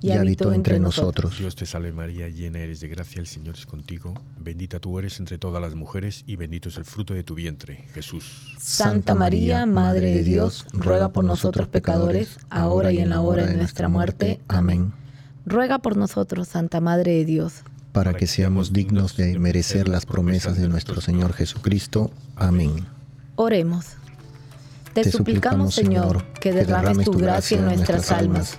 Y habitó entre nosotros. Dios te salve María, llena eres de gracia, el Señor es contigo. Bendita tú eres entre todas las mujeres y bendito es el fruto de tu vientre, Jesús. Santa María, Madre de Dios, ruega por nosotros pecadores, ahora y en la hora de nuestra muerte. Amén. Ruega por nosotros, Santa Madre de Dios, Para que seamos dignos de merecer las promesas de nuestro Señor Jesucristo. Amén. Oremos. Te, suplicamos, Señor, que derrames tu gracia en nuestras almas,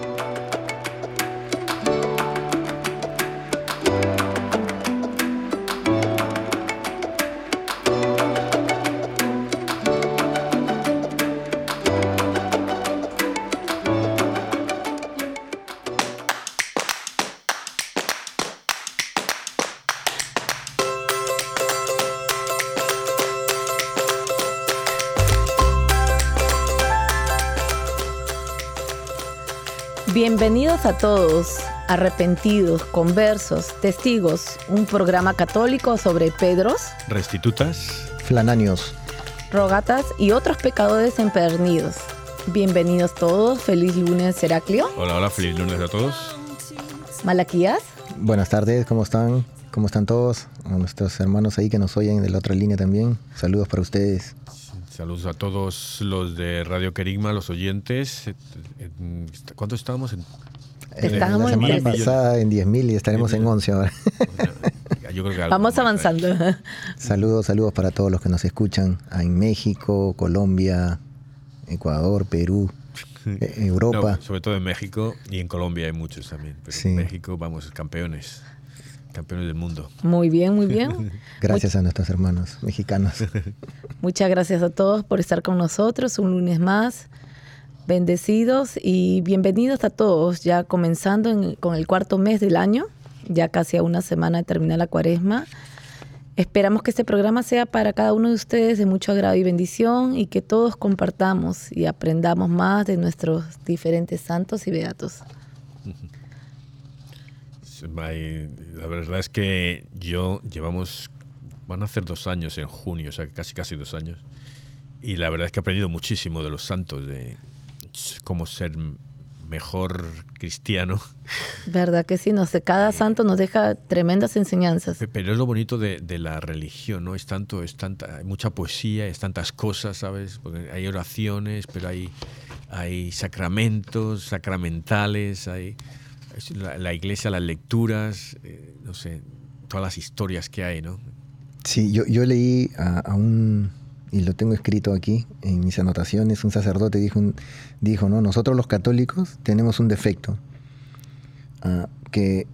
Bienvenidos a todos, arrepentidos, conversos, testigos, un programa católico sobre Pedros, Restitutas. Flananios, rogatas y otros pecadores empedernidos. Bienvenidos todos, feliz lunes Heraclio, Hola, hola, feliz lunes a todos. Malaquías, buenas tardes, ¿cómo están? ¿Cómo están todos? A nuestros hermanos ahí que nos oyen de la otra línea también. Saludos para ustedes. Saludos a todos los de Radio Querigma, los oyentes. En- ¿Cuántos estábamos? En, Estábamos la en semana 10. pasada en 10.000 y estaremos en 11 ahora. yo creo que algo vamos avanzando. Saludos, saludos para todos los que nos escuchan en México, Colombia, Ecuador, Perú, Europa. No, sobre todo en México y en Colombia hay muchos también. Pero Sí. en México, vamos, campeones. Campeones del mundo. Muy bien, muy bien. Gracias a nuestros hermanos mexicanos. Muchas gracias a todos por estar con nosotros un lunes más. Bendecidos y bienvenidos a todos, ya comenzando en- con el cuarto mes del año, ya casi a una semana de terminar la cuaresma. Esperamos que este programa sea para cada uno de ustedes de mucho agrado y bendición y que todos compartamos y aprendamos más de nuestros diferentes santos y beatos. Hay- La verdad es que yo llevamos, van a hacer dos años en junio, o sea, casi casi dos años. Y la verdad es que he aprendido muchísimo de los santos, de cómo ser mejor cristiano. ¿Verdad que sí? No sé, cada santo nos deja tremendas enseñanzas. Pe- Pero es lo bonito de, de la religión, ¿no? Es tanto, es tanta, hay mucha poesía, es tantas cosas, ¿sabes? Porque hay oraciones, pero hay, hay sacramentos, sacramentales, hay la, iglesia, las lecturas, eh, no sé, todas las historias que hay, ¿no? Sí, yo, yo leí a, un, y lo tengo escrito aquí en mis anotaciones, un sacerdote dijo, dijo ¿no? nosotros los católicos tenemos un defecto, ah, que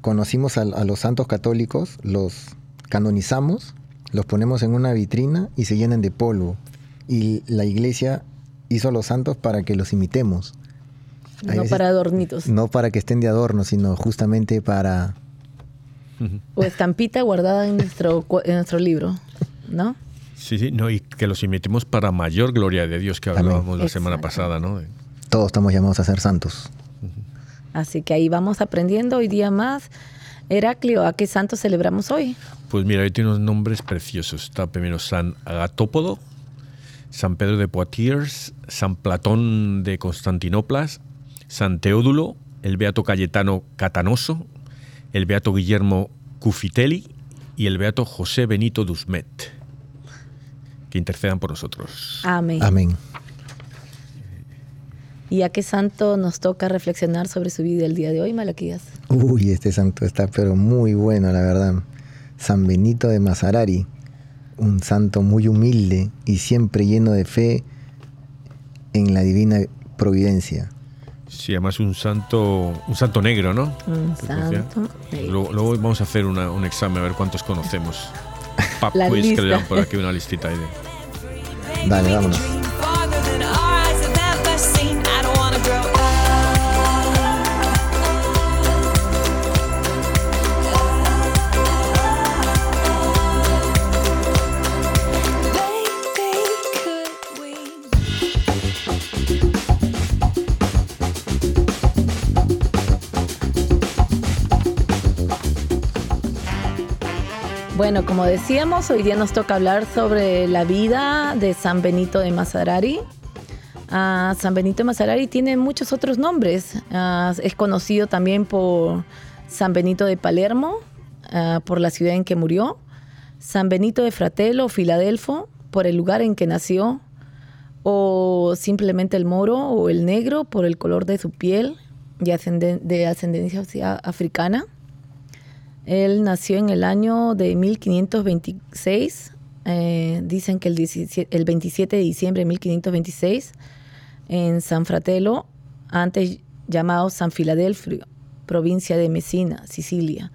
conocimos a, a los santos católicos, los canonizamos, los ponemos en una vitrina y se llenan de polvo. Y la iglesia hizo a los santos para que los imitemos. No veces- para adornitos. No para que estén de adorno, sino justamente para... O estampita guardada en nuestro, en nuestro libro, ¿no? Sí, sí, no, y que los imitemos para mayor gloria de Dios que Amén. hablábamos la semana Exacto. pasada, ¿no? Todos estamos llamados a ser santos. Así que ahí vamos aprendiendo hoy día más. Heraclio, ¿a qué santo celebramos hoy? Pues mira, hoy tiene unos nombres preciosos. Está primero San Agatópodo, San Pedro de Poitiers, San Platón de Constantinoplas, San Teodulo, el Beato Cayetano Catanoso, el Beato Guillermo Cufitelli y el Beato José Benito Dusmet. Que intercedan por nosotros. Amén. Amén. ¿Y a qué santo nos toca reflexionar sobre su vida el día de hoy, Malaquías? Uy, este santo está pero muy bueno, la verdad. San Benito de Mazarari, un santo muy humilde y siempre lleno de fe en la divina providencia. Sí, además un santo, un santo negro, ¿no? Un santo negro. Luego, luego vamos a hacer una- un examen a ver cuántos conocemos. Pap La quiz que lista. le dan por aquí una listita ahí de. Dale, vámonos. Bueno, como decíamos, hoy día nos toca hablar sobre la vida de San Benito de Mazarari. Ah, San Benito de Mazarari tiene muchos otros nombres. Ah, es conocido también por San Benito de Palermo, ah, por la ciudad en que murió. San Benito de Fratello Filadelfo, por el lugar en que nació. O simplemente el moro o el negro, por el color de su piel y ascenden- de ascendencia africana. Él nació en el año de 1526. eh, dicen que el, 17 el 27 de diciembre de 1526 en San Fratello, antes llamado San Filadelfio, provincia de Messina, Sicilia.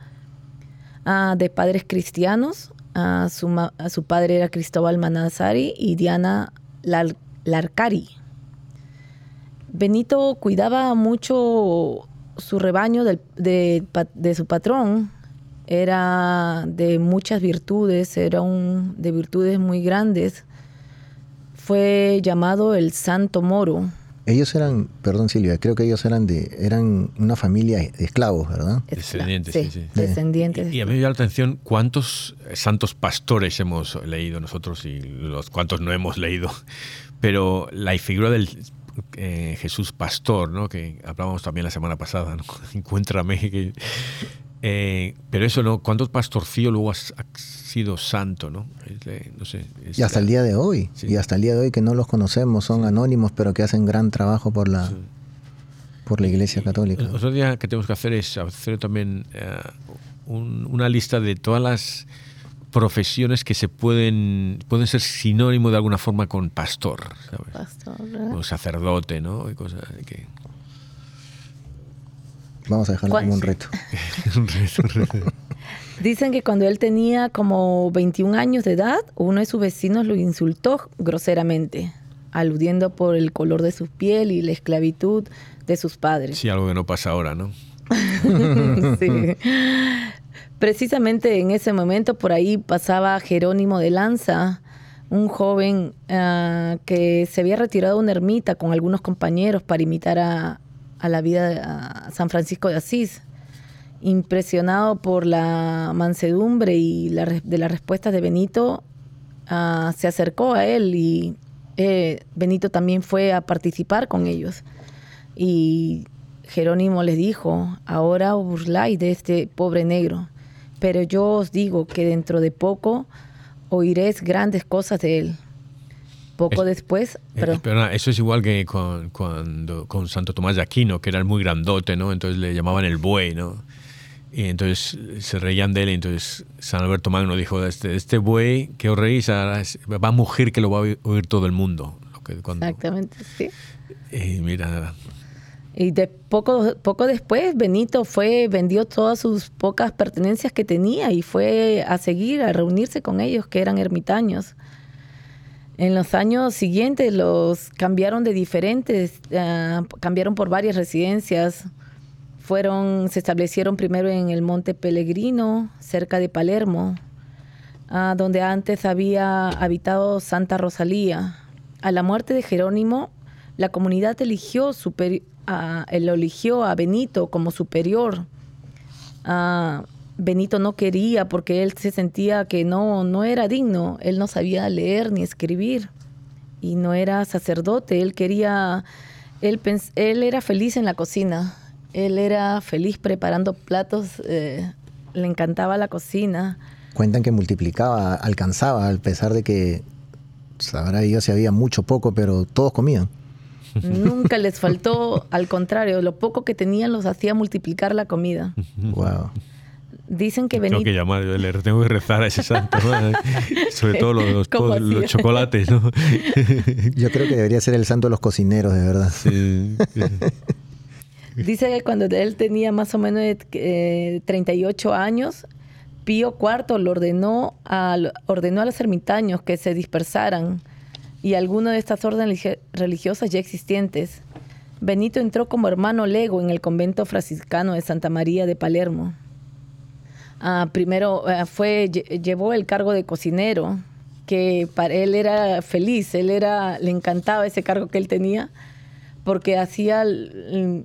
Ah, de padres cristianos, ah, ah, su padre era Cristóbal Manassari y Diana Lar- Larcari. Benito cuidaba mucho su rebaño de su patrón. Era de muchas virtudes, era un de virtudes muy grandes. Fue llamado el Santo Moro. Ellos eran, perdón Silvia, creo que ellos eran de, eran una familia de esclavos, ¿verdad? Descendientes, Sí, sí, sí. Descendientes. Y a mí me llama la atención cuántos santos pastores hemos leído nosotros y los cuantos no hemos leído. Pero la figura del eh, Jesús pastor, ¿no? que hablábamos también la semana pasada, ¿no? encuéntrame. que- eh, pero eso, ¿no? ¿Cuántos pastorcillos luego has, has sido santo, ¿no? Es, eh, no sé. es Y hasta el día de hoy, Sí. y hasta el día de hoy que no los conocemos, son anónimos, pero que hacen gran trabajo por la, por la Iglesia Católica. Otro día que tenemos que hacer es hacer también eh, un- una lista de todas las profesiones que se pueden pueden ser sinónimo de alguna forma con pastor, ¿sabes? Pastor, ¿verdad? O sacerdote, ¿no? Y cosas que Vamos a dejarlo ¿Cuál? como un reto. Dicen que cuando él tenía como 21 años de edad, uno de sus vecinos lo insultó groseramente, aludiendo por el color de su piel y la esclavitud de sus padres. sí, algo que no pasa ahora, ¿no? Sí. Precisamente en ese momento por ahí pasaba Jerónimo de Lanza, un joven ah, que se había retirado a una ermita con algunos compañeros para imitar a, a la vida de San Francisco de Asís. Impresionado por la mansedumbre y de las respuestas de Benito, ah, se acercó a él y eh, Benito también fue a participar con ellos. Y Jerónimo les dijo, ahora os burláis de este pobre negro, pero yo os digo que dentro de poco oiréis grandes cosas de él. Poco Es- después, Eh, pero nada, eso es igual que con, cuando, con Santo Tomás de Aquino, que era muy grandote, ¿no? Entonces le llamaban el buey, ¿no? Y entonces se reían de él, y entonces San Alberto Magno dijo, este, este buey que os reís ahora es- va a mugir que lo va a oír- todo el mundo. Cuando- exactamente, sí. Y mira, Y de poco, poco después Benito fue, vendió todas sus pocas pertenencias que tenía y fue a seguir, a reunirse con ellos, que eran ermitaños. En los años siguientes los cambiaron de diferentes, ah, cambiaron por varias residencias. Fueron, se establecieron primero en el Monte Pellegrino, cerca de Palermo, ah, donde antes había habitado Santa Rosalía. A la muerte de Jerónimo, la comunidad eligió, superi- a- él lo eligió a Benito como superior. Ah, Benito no quería porque él se sentía que no, no era digno, él no sabía leer ni escribir y no era sacerdote, él quería, él, él era feliz en la cocina, él era feliz preparando platos, eh, le encantaba la cocina. Cuentan que multiplicaba, alcanzaba, a pesar de que sabrá Dios si había mucho poco, pero todos comían. Nunca les faltó, al contrario, lo poco que tenían los hacía multiplicar la comida. Wow. Dicen que Tengo Benito... que llamar, yo le tengo que rezar a ese santo, ¿no? sobre todo los, ¿Cómo los hacía? chocolates, ¿no? Yo creo que debería ser el santo de los cocineros, de verdad. Sí. Dice que cuando él tenía más o menos eh, 38 años, Pío IV lo ordenó a, ordenó a los ermitaños que se dispersaran y algunas de estas órdenes religi- religiosas ya existentes. Benito entró como hermano lego en el convento franciscano de Santa María de Palermo. Ah, primero eh, fue, lle- llevó el cargo de cocinero, que para él era feliz, él era, le encantaba ese cargo que él tenía, porque hacía, l-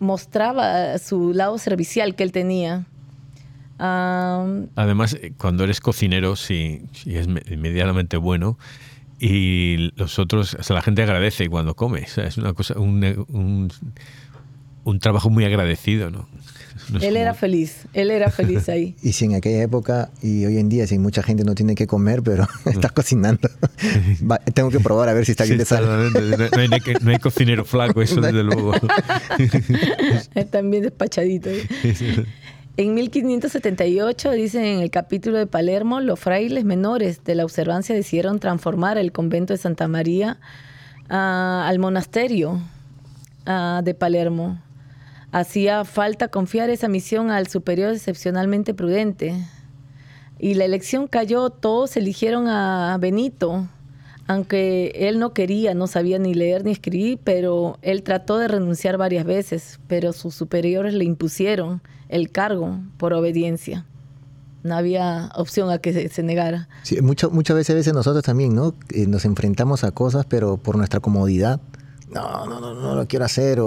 mostraba su lado servicial que él tenía. Además, eh, cuando eres cocinero, si, si es me- medianamente bueno, y los otros, o sea, la gente agradece cuando come. O sea, es una cosa, un, un, un trabajo muy agradecido, ¿no? Él era feliz, él era feliz ahí. Y si en aquella época y hoy en día, si mucha gente no tiene que comer, pero está cocinando, Va, tengo que probar a ver si está Sí, bien de sal. No, no hay, no hay- cocinero flaco, eso desde luego. También despachadito. En 1578, dicen en el capítulo de Palermo, los frailes menores de la observancia decidieron transformar el convento de Santa María ah, al monasterio ah, de Palermo. Hacía falta confiar esa misión al superior excepcionalmente prudente. Y la elección cayó, todos eligieron a Benito, aunque él no quería, no sabía ni leer ni escribir, pero él trató de renunciar varias veces, pero sus superiores le impusieron el cargo por obediencia. No había opción a que se, negara. Sí, muchas veces, veces nosotros también, ¿no? Eh, nos enfrentamos a cosas, pero por nuestra comodidad. No, no, no, no lo quiero hacer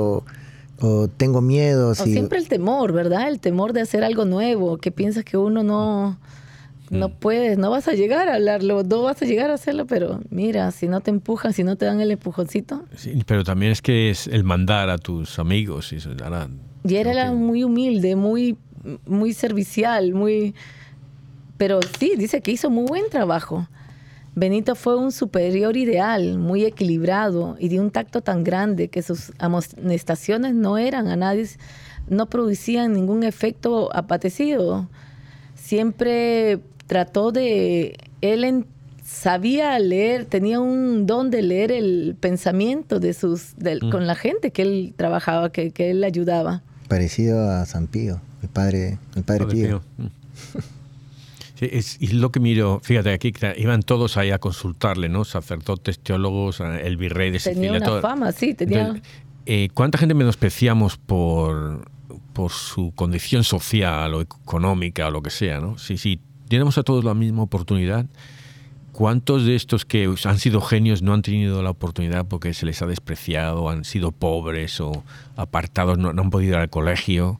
o tengo miedo. O siempre el temor, ¿verdad? El temor de hacer algo nuevo, que piensas que uno no, no puedes, no vas a llegar a hablarlo, no vas a llegar a hacerlo, pero mira, si no te empujan, si no te dan el empujoncito. Sí, pero también es que es el mandar a tus amigos. Y eso, Y era que- muy humilde, muy, muy servicial, muy... Pero sí, dice que hizo muy buen trabajo. Benito fue un superior ideal, muy equilibrado y de un tacto tan grande que sus amonestaciones no eran a nadie, no producían ningún efecto apatecido. Siempre trató de, él en- sabía leer, tenía un don de leer el pensamiento de sus, del- con la gente que él trabajaba, que, que él ayudaba. Parecido a San Pío, el padre, el padre Padre Pío. Pío. Sí, es, y lo que miro, fíjate aquí, iban todos ahí a consultarle, ¿no? Sacerdotes, teólogos, eh, el virrey de Tenía Sicilia. una todo. fama, sí, tenía... Eh, ¿Cuánta gente menospreciamos por, por su condición social o económica o lo que sea, ¿no? Si, si tenemos a todos la misma oportunidad, ¿cuántos de estos que han sido genios no han tenido la oportunidad porque se les ha despreciado, han sido pobres o apartados, no, no han podido ir al colegio?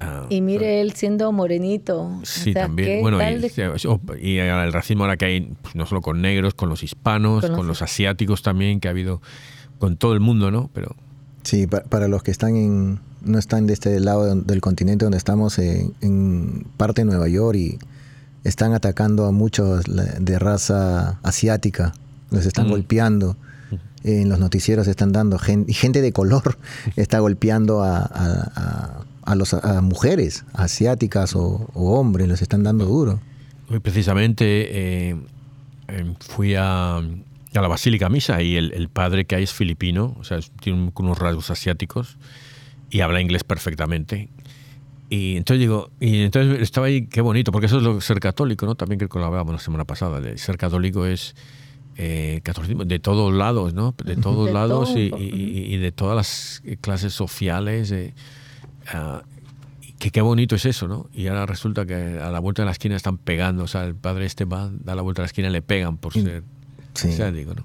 Ah, Y mire él siendo morenito. Sí, o sea, también. ¿qué Bueno, y, de- y el racismo ahora que hay, pues, no solo con negros, con los hispanos, Con con los- los, asiáticos también, que ha habido con todo el mundo, ¿no? Pero Sí, pa- para los que están en, no están de este lado de- del continente donde estamos, eh, en parte de Nueva York y están atacando a muchos de raza asiática, los están Mm. golpeando. En los noticieros están dando gente, y gente de color está golpeando a, a- a- a los, a mujeres asiáticas o, o hombres, los están dando duro. hoy precisamente eh, eh, fui a, a la Basílica Misa y el, el padre que hay es filipino, o sea, es- tiene un- unos rasgos asiáticos y habla inglés perfectamente. Y entonces digo, y entonces estaba ahí, qué bonito, porque eso es lo de ser católico, ¿no? También creo que lo hablábamos la semana pasada, de ser católico es eh, catolicismo de todos lados, ¿no? De todos De lados todo y, de todas las clases sociales. eh, ah, y que qué bonito es eso, ¿no? Y ahora resulta que a la vuelta de la esquina están pegando, o sea, el padre este va, da la vuelta a la esquina y le pegan por ser Sí. asiático, ¿no?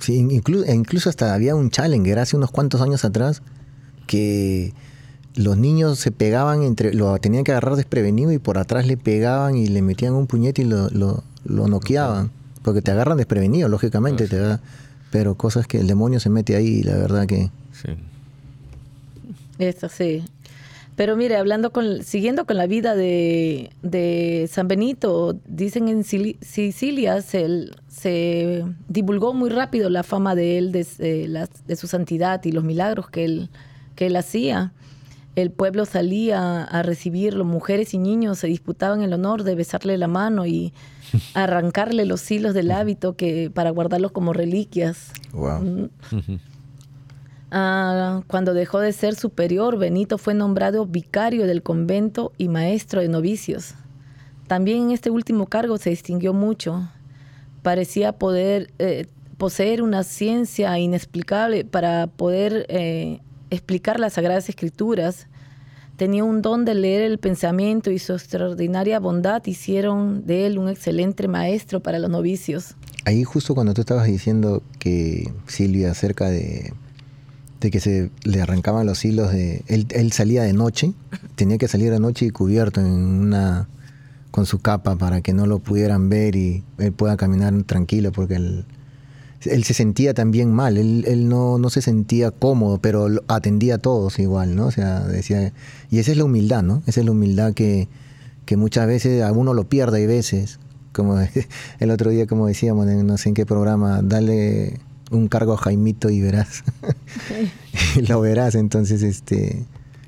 Sí, incluso, incluso hasta había un challenger hace unos cuantos años atrás que los niños se pegaban entre, lo tenían que agarrar desprevenido y por atrás le pegaban y le metían un puñete y lo, lo, lo noqueaban. Porque te agarran desprevenido, lógicamente, te da, pero cosas que el demonio se mete ahí y la verdad que... Sí. Eso sí. Pero mire, hablando con, siguiendo con la vida de, de San Benito, dicen en Sicilia se, se divulgó muy rápido la fama de él, de, su santidad y los milagros que él, que él hacía. El pueblo salía a recibirlo, mujeres y niños se disputaban el honor de besarle la mano y arrancarle los hilos del hábito que, para guardarlos como reliquias. Wow. Mm. Ah, cuando dejó de ser superior, Benito fue nombrado vicario del convento y maestro de novicios. También en este último cargo se distinguió mucho. Parecía poder eh, poseer una ciencia inexplicable para poder eh, explicar las Sagradas Escrituras. Tenía un don de leer el pensamiento y su extraordinaria bondad hicieron de él un excelente maestro para los novicios. Ahí justo cuando tú estabas diciendo que Silvia acerca de, de que se le arrancaban los hilos de... Él, él salía de noche, tenía que salir de noche y cubierto en una con su capa para que no lo pudieran ver y él pueda caminar tranquilo porque él, él se sentía también mal, él, él no, no se sentía cómodo, pero atendía a todos igual, ¿no? O sea, decía... Y esa es la humildad, ¿no? Esa es la humildad que, que muchas veces a uno lo pierde, hay veces. Como el otro día, como decíamos, no sé en qué programa, dale un cargo a Jaimito y verás. lo verás, entonces este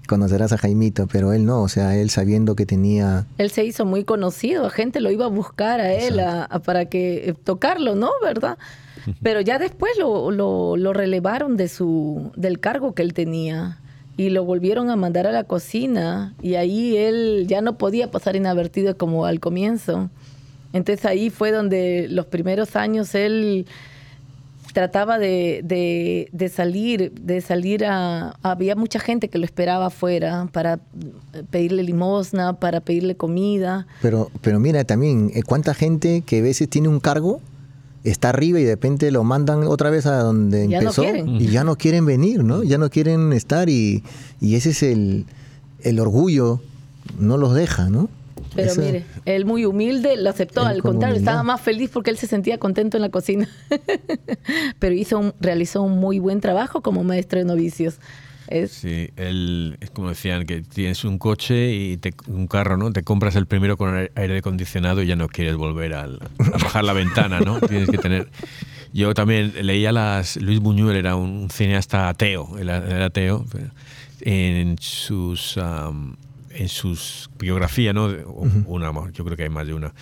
conocerás a Jaimito, pero él no, o sea, él sabiendo que tenía... Él se hizo muy conocido, la gente lo iba a buscar a él a- a- para que eh, tocarlo, ¿no? ¿Verdad? Pero ya después lo, lo, lo relevaron de su, del cargo que él tenía y lo volvieron a mandar a la cocina y ahí él ya no podía pasar inadvertido como al comienzo. Entonces ahí fue donde los primeros años él trataba de, de- de salir, de salir a... Había mucha gente que lo esperaba afuera para pedirle limosna, para pedirle comida. Pero, pero mira también, eh, cuánta gente que a veces tiene un cargo, está arriba y de repente lo mandan otra vez a donde Ya no empezó quieren. y ya no quieren venir, ¿no? Ya no quieren estar y, y ese es el, el orgullo, no los deja, ¿no? Pero Eso- mire, él muy humilde lo aceptó, Él al con contrario, humildad. estaba más feliz porque él se sentía contento en la cocina. Pero hizo un- realizó un muy buen trabajo como maestro de novicios. Es, Sí, el, es como decían, que tienes un coche y te- un carro, ¿no? Te compras el primero con aire acondicionado y ya no quieres volver al- a bajar la ventana, ¿no? Tienes que tener... Yo también leía las... Luis Buñuel era un cineasta ateo, él era era ateo, pero en sus... en sus biografía, ¿no? O- Una, yo creo que hay más de una,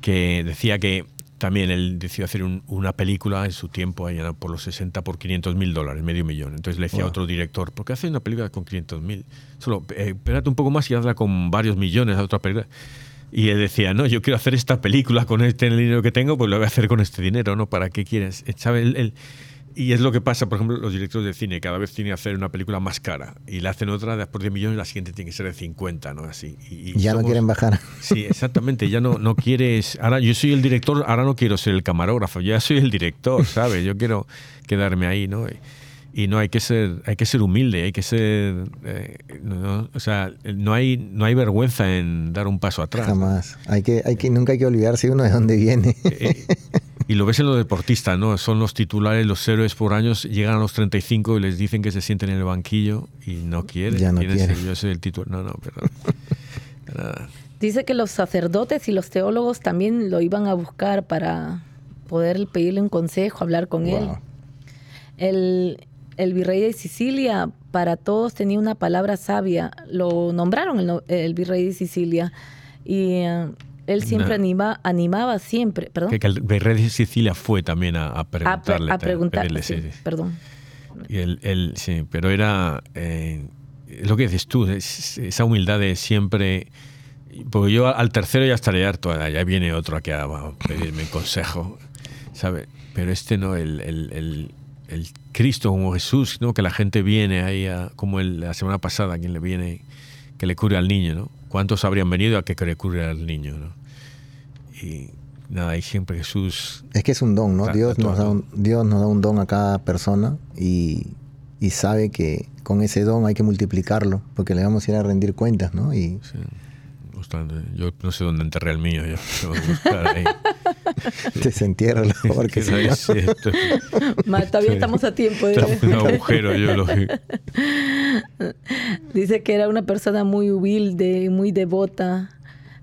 que decía que también él decidió hacer un- una película en su tiempo, allá por los 60, por 500 mil dólares, medio millón. Entonces le decía a otro director, ¿por qué haces una película con 500 mil? Solo, eh, espérate un poco más y hazla con varios millones a otra película. Y él decía, no, yo quiero hacer esta película con este dinero que tengo, pues lo voy a hacer con este dinero, ¿no? ¿Para qué quieres? Eh, ¿Sabe? Él- él- y es lo que pasa, por ejemplo, los directores de cine, cada vez tienen que hacer una película más cara y le hacen otra de por 10 millones, la siguiente tiene que ser de 50, ¿no? Así. Y, y ya no somos- quieren bajar. Sí, exactamente. Ya no, no quieres. Ahora yo soy el director, ahora no quiero ser el camarógrafo, ya soy el director, ¿sabes? Yo quiero quedarme ahí, ¿no? Y, no hay que ser, hay que ser humilde, hay que ser, eh, no, o sea, no hay, no hay vergüenza en dar un paso atrás. ¿no? Jamás. Hay que, hay que, nunca hay que olvidarse uno de dónde viene. Eh, y lo ves en los deportistas, ¿no? Son los titulares, los héroes por años, llegan a los 35 y les dicen que se sienten en el banquillo y no quieren. Ya no Quieren quieren. ser, yo soy el titular. No, no, perdón. Nada. dice que los sacerdotes y los teólogos también lo iban a buscar para poder pedirle un consejo, hablar con él. El, el virrey de Sicilia para todos tenía una palabra sabia. Lo nombraron el, no- el virrey de Sicilia y eh, él siempre No. anima, animaba siempre, perdón, Que, que el rey de Sicilia fue también a, a a, pre- preguntarle. a preguntar, pedirle, sí, sí, sí. perdón. Y él, él- sí, pero era eh, lo que dices tú, es- esa humildad de siempre. Porque yo al tercero ya estaré harto, ya viene otro aquí a, a pedirme consejo, ¿sabe? Pero este no, el, el- el- el Cristo como Jesús, ¿no? Que la gente viene ahí, a- como la semana pasada, quien le viene, que le cure al niño, ¿no? ¿Cuántos habrían venido a que le cure al niño, ¿no? Y nada, y siempre Jesús Es que es un don, ¿no? Está- Dios nos, da un, Dios nos da un don a cada persona y, y sabe que con ese don hay que multiplicarlo porque le vamos a ir a rendir cuentas, ¿no? Y Sí, Yo no sé dónde enterré el mío. Yo tengo que buscar ahí. desentierra la porque si Ahí no- sí, esto- Ma, todavía estamos a tiempo. de- está un agujero. Yo lo que- Dice que era una persona muy humilde, muy devota.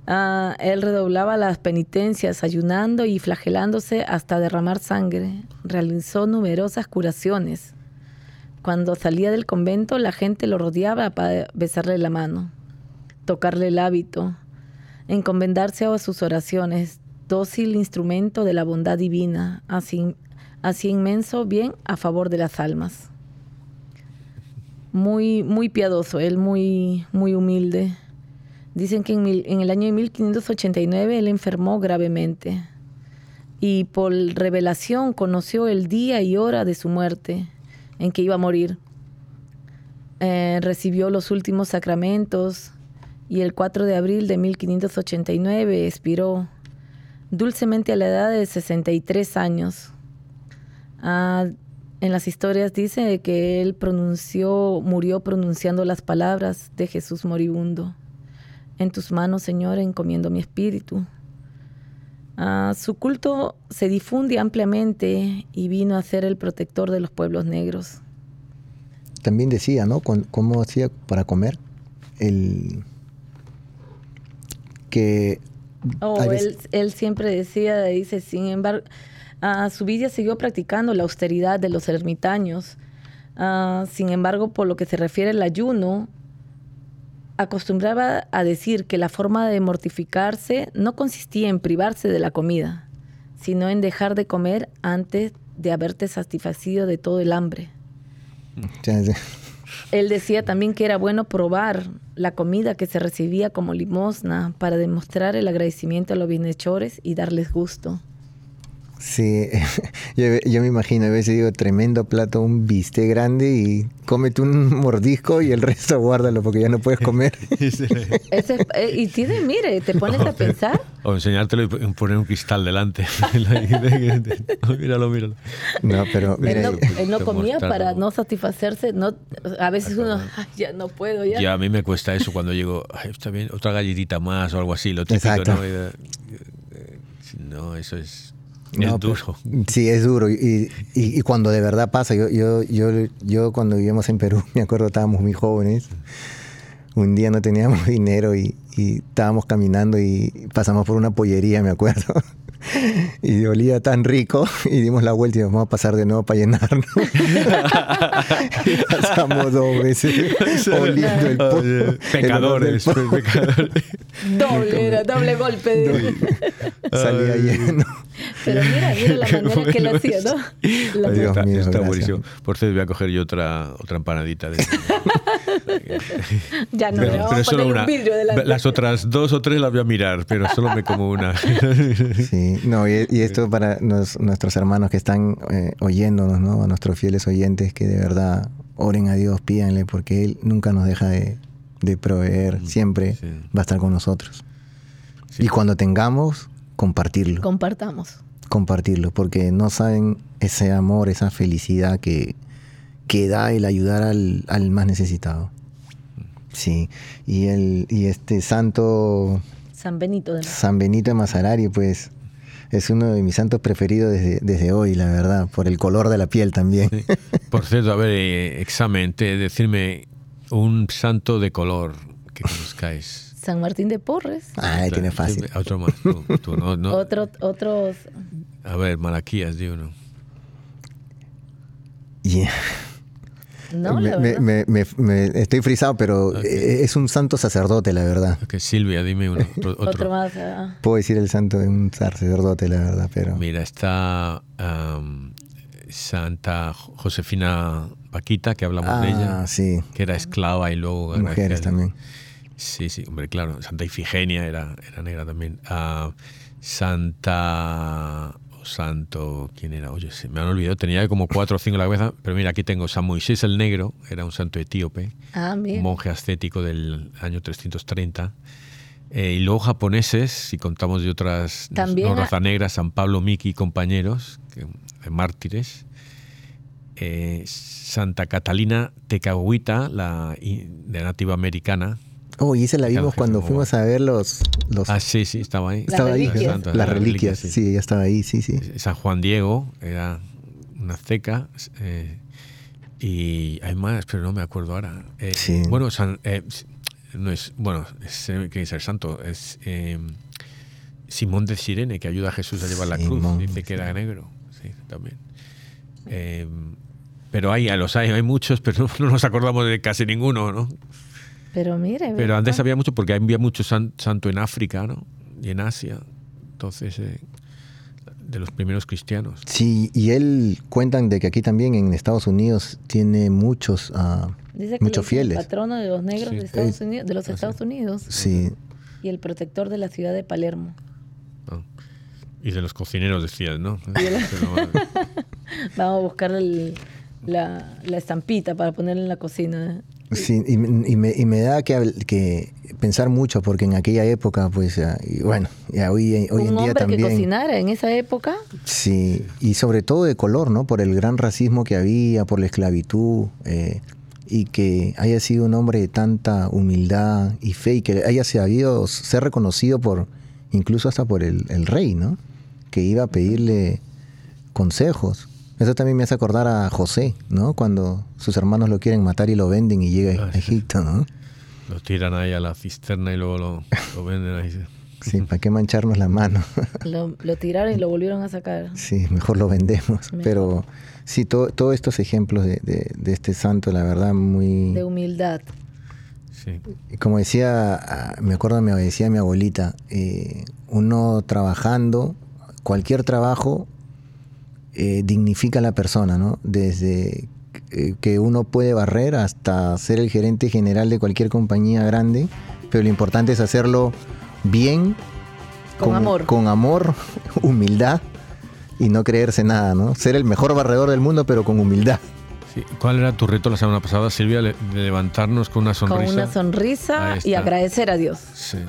Ah, él redoblaba las penitencias, ayunando y flagelándose hasta derramar sangre. Realizó numerosas curaciones. Cuando salía del convento, la gente lo rodeaba para besarle la mano, tocarle el hábito, encomendarse a sus oraciones, dócil instrumento de la bondad divina, así, así inmenso bien a favor de las almas. Muy, muy piadoso, él muy, muy humilde. Dicen que en, el año de 1589 él enfermó gravemente y por revelación conoció el día y hora de su muerte, en que iba a morir. Eh, recibió los últimos sacramentos y el 4 de abril de 1589 expiró dulcemente a la edad de 63 años. Ah, en las historias dice que él pronunció, murió pronunciando las palabras de Jesús moribundo. En tus manos, Señor, encomiendo mi espíritu. Ah, su culto se difunde ampliamente y vino a ser el protector de los pueblos negros. También decía, ¿no? ¿Cómo hacía para comer? El que Oh, él siempre decía, dice, sin embargo, ah, su vida siguió practicando la austeridad de los ermitaños. Ah, sin embargo, por lo que se refiere al ayuno, acostumbraba a decir que la forma de mortificarse no consistía en privarse de la comida, sino en dejar de comer antes de haberte satisfacido de todo el hambre. Él decía también que era bueno probar la comida que se recibía como limosna para demostrar el agradecimiento a los bienhechores y darles gusto. Sí, yo, yo me imagino, a veces digo, tremendo plato, un bistec grande y cómete un mordisco y el resto guárdalo porque ya no puedes comer. Ese es- eh, y tiene, mire, te pones a pensar. O enseñártelo y poner un cristal delante. míralo, míralo. No, pero mira, Él no, él no Te comía para no satisfacerse. No, a veces uno, "Ay, ya no puedo, ya. Ya a mí me cuesta eso cuando llego, "Ay, está bien, otra galletita más o algo así, lo típico, Exacto. ¿no? Y de- eh, No, eso es, es No, pero- duro. Sí, es duro. Y, y- y cuando de verdad pasa, yo, yo, yo, yo cuando vivíamos en Perú, me acuerdo, estábamos muy jóvenes. Un día no teníamos dinero y, y estábamos caminando y pasamos por una pollería, me acuerdo. Y olía tan rico y dimos la vuelta y dijimos, vamos a pasar de nuevo para llenarnos. y pasamos dos veces oliendo el po- el olor del Pecadores, po- pecadores. Doble, era doble golpe. de- Salía Ay. lleno. Pero mira, mira la manera que lo bueno hacía, ¿no? La Dios está, mío, está gracias. buenísimo. Por cierto, voy a coger yo otra, otra empanadita. De... Ya no, pero, pero solo una. un vidrio delante. Las otras dos o tres las voy a mirar, pero solo me como una. Sí, no, y, y esto para nos- nuestros hermanos que están eh, oyéndonos, ¿no? A nuestros fieles oyentes que de verdad oren a Dios, pídanle, porque Él nunca nos deja de, de proveer, siempre sí. va a estar con nosotros. Sí. Y cuando tengamos, compartirlo, Compartamos. compartirlo, porque no saben ese amor, esa felicidad que, que da el ayudar al, al más necesitado. Sí, y, el, y este santo San Benito de San Benito de Mazarari, pues es uno de mis santos preferidos desde, desde hoy, la verdad, por el color de la piel también. Sí. Por cierto, a ver, eh, examen, te- decirme un santo de color que conozcáis. San Martín de Porres. Ay, tiene fácil. Otro más. Tú, tú, no, no. Otro, otros. A ver, Malaquías, di uno. Yeah. No, me, la me- verdad. me- me- me- estoy frisado, pero Ok. eh, es un santo sacerdote, la verdad. Ok, Silvia, dime uno. Otro, otro. Otro más. ah. Puedo decir el santo de un sacerdote, la verdad, pero... Mira, está Santa Josefina Paquita, que hablamos de ella, Ah, sí. que era esclava y luego... Mujeres también. Sí, sí, hombre, claro. Santa Ifigenia era, era negra también. Ah, Santa... Santo, ¿quién era? Oye, se me han olvidado. Tenía como cuatro o cinco en la cabeza. Pero mira, aquí tengo San Moisés el Negro, era un santo etíope, Ah, un monje ascético del año 330. Eh, y luego japoneses, si contamos de otras También no raza negra, San Pablo Miki y compañeros, que- de mártires. Eh, Santa Catalina Tecahuita, la de nativa americana. Oh, y esa la vimos cuando fuimos a ver los... los Ah, sí, sí, estaba ahí. Las estaba ahí. reliquias. Las reliquias, sí, ella estaba ahí, sí, sí. San Juan Diego era una ceca. eh, Y hay más, pero no me acuerdo ahora. Eh, Sí. Bueno, San- eh, no es, bueno, es, eh, que es el santo, es eh, Simón de Sirene, que ayuda a Jesús a llevar la cruz. Dice que era negro. Sí, también. Eh, pero hay, a los hay, hay muchos, pero no nos acordamos de casi ninguno, ¿no? Pero mire. Pero antes ¿verdad? había mucho, porque había mucho san- santo en África, ¿no? Y en Asia. Entonces, eh, de los primeros cristianos. Sí, y él cuentan de que aquí también en Estados Unidos tiene muchos, ah, Dice que muchos fieles. El patrono de los negros Sí. de, Estados Eh, Unidos, de los ah, sí. Estados Unidos Sí, y el protector de la ciudad de Palermo. ¿no? Y de los cocineros decías, ¿no? Vamos a buscar el- la, la estampita para ponerla en la cocina. Sí y, me- y me, y me da que, pensar mucho porque en aquella época, pues, y bueno, ya hoy, hoy Un en día hombre que también. cocinara en esa época. Sí, y sobre todo de color, ¿no? Por el gran racismo que había, por la esclavitud, eh, y que haya sido un hombre de tanta humildad y fe, y que haya sabido ser reconocido por, incluso hasta por el, el rey, ¿no? Que iba a pedirle consejos. Eso también me hace acordar a José, ¿no? Cuando sus hermanos lo quieren matar y lo venden y llega Ah, a sí. Egipto, ¿no? lo tiran ahí a la cisterna y luego lo, lo venden ahí. Sí, ¿para qué mancharnos la mano? Lo, lo tiraron y lo volvieron a sacar. Sí, mejor lo vendemos. Mejor. Pero sí, to- todos estos ejemplos de, de- de este santo, la verdad, muy... De humildad. Sí. Como decía, ah, me acuerdo, me decía mi abuelita, eh, uno trabajando, cualquier trabajo eh, dignifica a la persona, ¿no? Desde eh, que uno puede barrer hasta ser el gerente general de cualquier compañía grande, pero lo importante es hacerlo bien, Con amor. con amor, humildad y no creerse nada, ¿no? Ser el mejor barredor del mundo, pero con humildad. Sí. ¿Cuál era tu reto la semana pasada, Silvia? Le- De levantarnos con una sonrisa. Con una sonrisa y agradecer a Dios. Sí.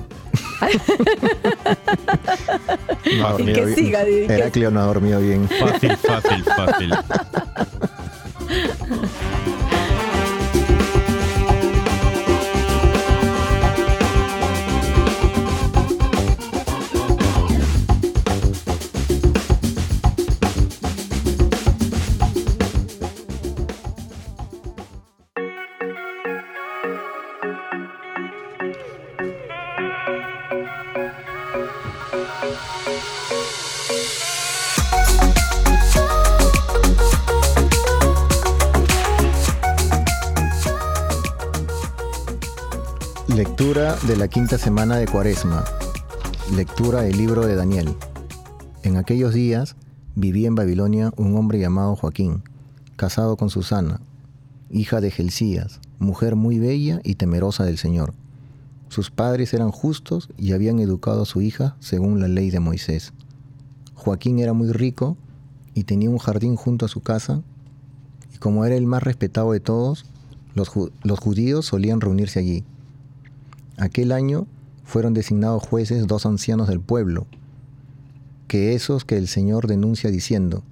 No ha dormido que bien. siga, Heraclio no ha dormido bien. Fácil, fácil, fácil. De la quinta semana de Cuaresma. Lectura del libro de Daniel. En aquellos días vivía en Babilonia un hombre llamado Joaquín, casado con Susana, hija de Gelcías, mujer muy bella y temerosa del Señor. Sus padres eran justos y habían educado a su hija según la ley de Moisés. Joaquín era muy rico y tenía un jardín junto a su casa, y como era el más respetado de todos, los judíos solían reunirse allí. Aquel año fueron designados jueces dos ancianos del pueblo, que esos que el Señor denuncia diciendo,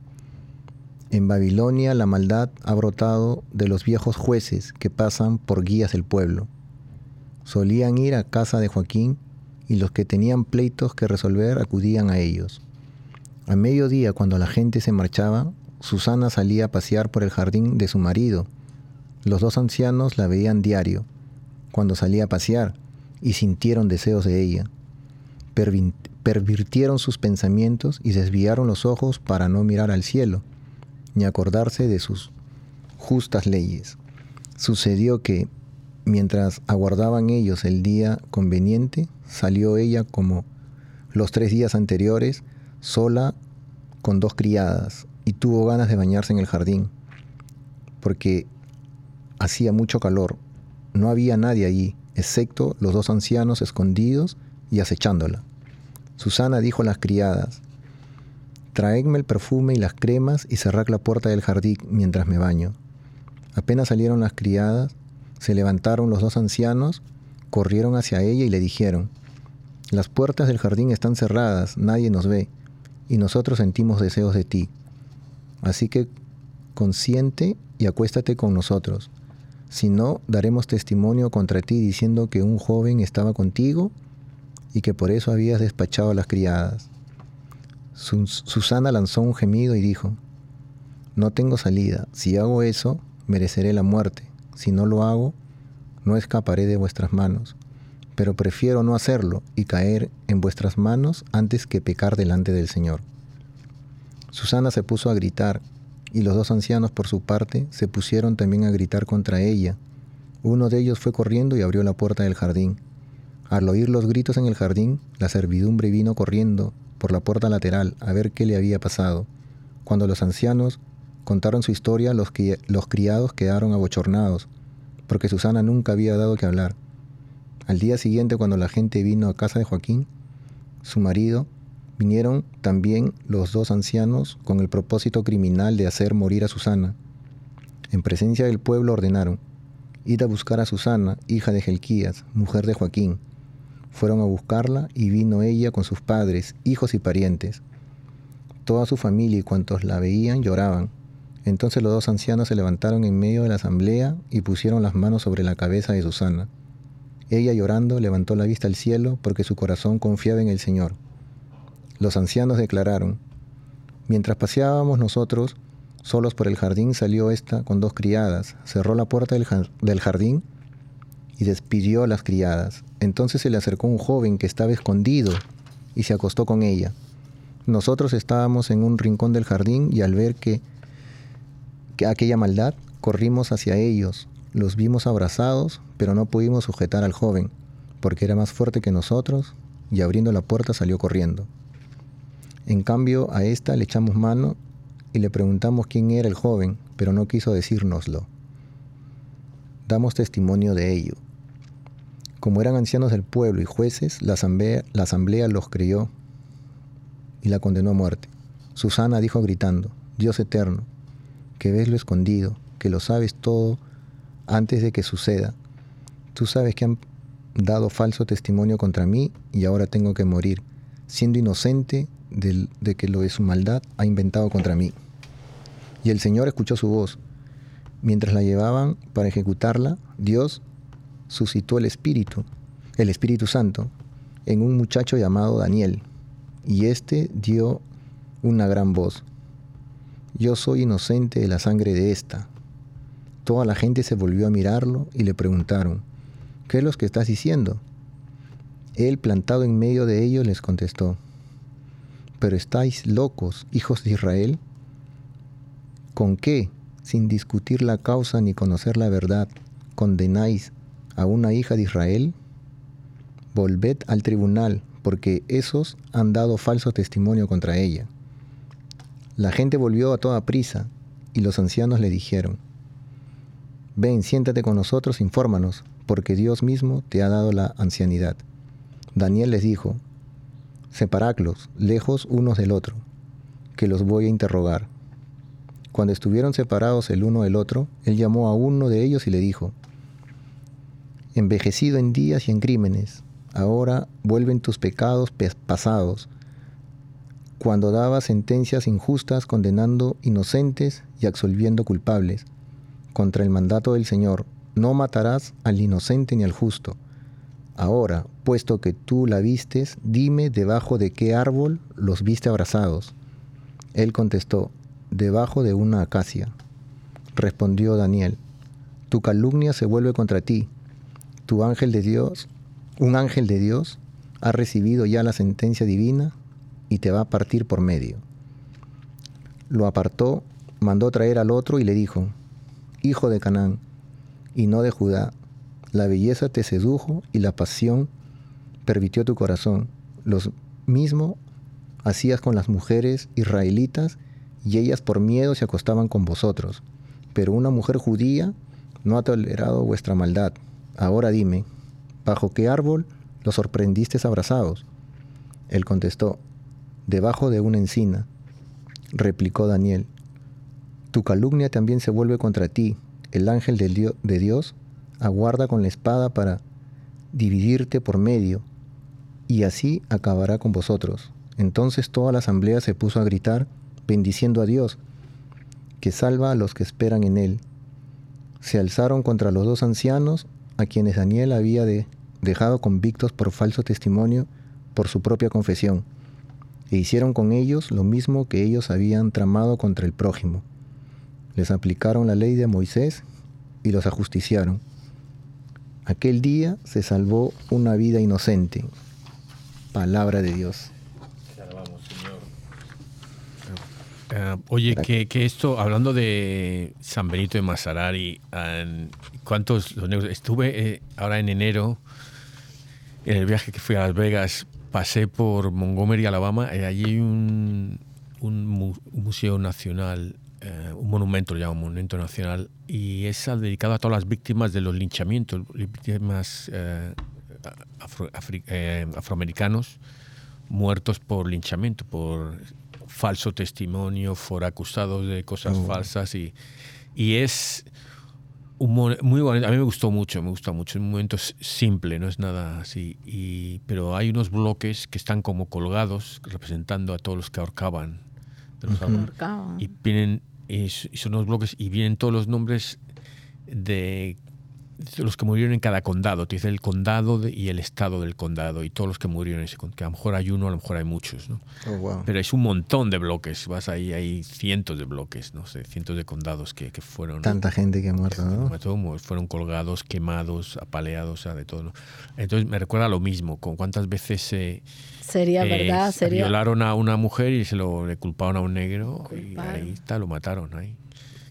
en Babilonia la maldad ha brotado de los viejos jueces que pasan por guías del pueblo. Solían ir a casa de Joaquín y los que tenían pleitos que resolver acudían a ellos. A mediodía, cuando la gente se marchaba, Susana salía a pasear por el jardín de su marido. Los dos ancianos la veían diario, cuando salía a pasear, y sintieron deseos de ella. Pervirtieron sus pensamientos y desviaron los ojos para no mirar al cielo, ni acordarse de sus justas leyes. Sucedió que, mientras aguardaban ellos el día conveniente, salió ella como los tres días anteriores, sola con dos criadas, y tuvo ganas de bañarse en el jardín, porque hacía mucho calor. No había nadie allí, excepto los dos ancianos escondidos y acechándola. Susana dijo a las criadas, Traedme el perfume y las cremas y cerrad la puerta del jardín mientras me baño. Apenas salieron las criadas, se levantaron los dos ancianos, corrieron hacia ella y le dijeron, Las puertas del jardín están cerradas, nadie nos ve, y nosotros sentimos deseos de ti. Así que consiente y acuéstate con nosotros. Si no, daremos testimonio contra ti diciendo que un joven estaba contigo y que por eso habías despachado a las criadas. Sus- Susana lanzó un gemido y dijo, no tengo salida. Si hago eso, mereceré la muerte. Si no lo hago, no escaparé de vuestras manos. Pero prefiero no hacerlo y caer en vuestras manos antes que pecar delante del Señor. Susana se puso a gritar, y los dos ancianos por su parte se pusieron también a gritar contra ella. Uno de ellos fue corriendo y abrió la puerta del jardín. Al oír los gritos en el jardín, la servidumbre vino corriendo por la puerta lateral a ver qué le había pasado. Cuando los ancianos contaron su historia, los, los criados quedaron abochornados, porque Susana nunca había dado que hablar. Al día siguiente, cuando la gente vino a casa de Joaquín, su marido, vinieron también los dos ancianos con el propósito criminal de hacer morir a Susana. En presencia del pueblo ordenaron, id a buscar a Susana, hija de Gelquías, mujer de Joaquín. Fueron a buscarla y vino ella con sus padres, hijos y parientes. Toda su familia y cuantos la veían lloraban. Entonces los dos ancianos se levantaron en medio de la asamblea y pusieron las manos sobre la cabeza de Susana. Ella llorando levantó la vista al cielo porque su corazón confiaba en el Señor. Los ancianos declararon, Mientras paseábamos nosotros, solos por el jardín, salió ésta con dos criadas, cerró la puerta del, jar- del jardín y despidió a las criadas. Entonces se le acercó un joven que estaba escondido y se acostó con ella. Nosotros estábamos en un rincón del jardín y al ver que, que aquella maldad, corrimos hacia ellos. Los vimos abrazados, pero no pudimos sujetar al joven, porque era más fuerte que nosotros, y abriendo la puerta salió corriendo. En cambio, a esta le echamos mano y le preguntamos quién era el joven, pero no quiso decírnoslo. Damos testimonio de ello. Como eran ancianos del pueblo y jueces, la asamblea, la asamblea los creyó y la condenó a muerte. Susana dijo gritando, Dios eterno, que ves lo escondido, que lo sabes todo antes de que suceda. Tú sabes que han dado falso testimonio contra mí y ahora tengo que morir, siendo inocente de que lo de su maldad ha inventado contra mí. Y el Señor escuchó su voz. Mientras la llevaban para ejecutarla, Dios suscitó el Espíritu, el Espíritu Santo, en un muchacho llamado Daniel, y éste dio una gran voz. Yo soy inocente de la sangre de esta. Toda la gente se volvió a mirarlo y le preguntaron, ¿qué es lo que estás diciendo? Él, plantado en medio de ellos, les contestó, ¿pero estáis locos, hijos de Israel? ¿Con qué, sin discutir la causa ni conocer la verdad, condenáis a una hija de Israel? Volved al tribunal, porque esos han dado falso testimonio contra ella. La gente volvió a toda prisa, y los ancianos le dijeron, Ven, siéntate con nosotros, infórmanos, porque Dios mismo te ha dado la ancianidad. Daniel les dijo, Separadlos, lejos unos del otro, que los voy a interrogar. Cuando estuvieron separados el uno del otro, él llamó a uno de ellos y le dijo, Envejecido en días y en crímenes, ahora vuelven tus pecados pe- pasados, cuando daba sentencias injustas condenando inocentes y absolviendo culpables, contra el mandato del Señor, no matarás al inocente ni al justo. Ahora, puesto que tú la vistes, dime debajo de qué árbol los viste abrazados. Él contestó, debajo de una acacia. Respondió Daniel, tu calumnia se vuelve contra ti. Tu ángel de Dios, un ángel de Dios, ha recibido ya la sentencia divina y te va a partir por medio. Lo apartó, mandó traer al otro y le dijo, Hijo de Canaán, y no de Judá, la belleza te sedujo y la pasión permitió tu corazón. Los mismo hacías con las mujeres israelitas y ellas por miedo se acostaban con vosotros. Pero una mujer judía no ha tolerado vuestra maldad. Ahora dime, ¿bajo qué árbol los sorprendiste abrazados? Él contestó, debajo de una encina. Replicó Daniel, tu calumnia también se vuelve contra ti. El ángel de Dios aguarda con la espada para dividirte por medio, y así acabará con vosotros. Entonces toda la asamblea se puso a gritar, bendiciendo a Dios, que salva a los que esperan en él. Se alzaron contra los dos ancianos, a quienes Daniel había de- dejado convictos por falso testimonio por su propia confesión, e hicieron con ellos lo mismo que ellos habían tramado contra el prójimo. les aplicaron la ley de Moisés y los ajusticiaron. Aquel día se salvó una vida inocente. Palabra de Dios. Eh, oye, que, que esto, hablando de San Benito de Masarari, eh, ¿cuántos los negros? Estuve eh, ahora en enero, en el viaje que fui a Las Vegas, pasé por Montgomery, Alabama, y allí hay un, un mu- un museo nacional, eh, un monumento, lo llaman monumento nacional, y es dedicado a todas las víctimas de los linchamientos, víctimas eh, afro- afri- eh, afroamericanos muertos por linchamiento, por falso testimonio, por acusados de cosas Oh. falsas y, y es un muy bonito. A mí me gustó mucho, me gusta mucho. Es un momento simple, no es nada así. Y, pero hay unos bloques que están como colgados representando a todos los que ahorcaban. de los ahor- Ahorcaban. y vienen y son unos bloques y vienen todos los nombres de, los que murieron en cada condado. Te dice el condado de- y el estado del condado y todos los que murieron en ese condado. Que a lo mejor hay uno, a lo mejor hay muchos, ¿no? Oh, wow. Pero es un montón de bloques. Vas ahí, hay cientos de bloques, no sé, cientos de condados que, que fueron. Tanta gente que ha muerto, ¿no? Fueron colgados, quemados, apaleados, o sea, de todo. ¿no? Entonces me recuerda lo mismo, con cuántas veces se Sería eh, verdad, se sería. violaron a una mujer y se lo le culparon a un negro y Culparon. ahí está, lo mataron ahí.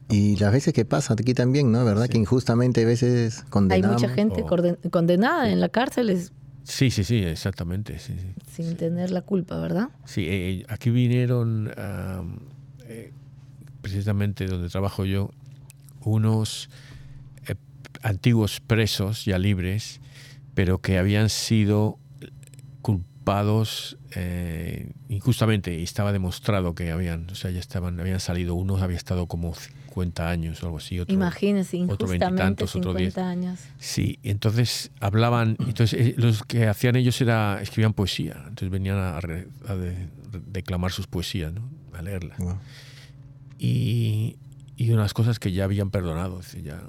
Y las veces que pasa aquí también, ¿no? ¿Verdad? Que injustamente a veces Hay condenamos. mucha gente o- corden- condenada en la cárcel es- Sí, sí, sí, exactamente. Sí, sí. sin tener la culpa, ¿verdad? Sí, eh, aquí vinieron am, eh, precisamente donde trabajo yo unos eh, antiguos presos ya libres, pero que habían sido culpados eh, injustamente y estaba demostrado que habían, o sea, ya estaban, habían salido unos había estado como 50 años o algo así, otro, Imagínense, otro veintitantos, otro 50 diez. años. Sí, entonces hablaban, entonces eh, los que hacían ellos era escribían poesía, entonces venían a, re- a de- declamar sus poesías, ¿no? a leerlas. Wow. Y, y unas cosas que ya habían perdonado, es decir, ya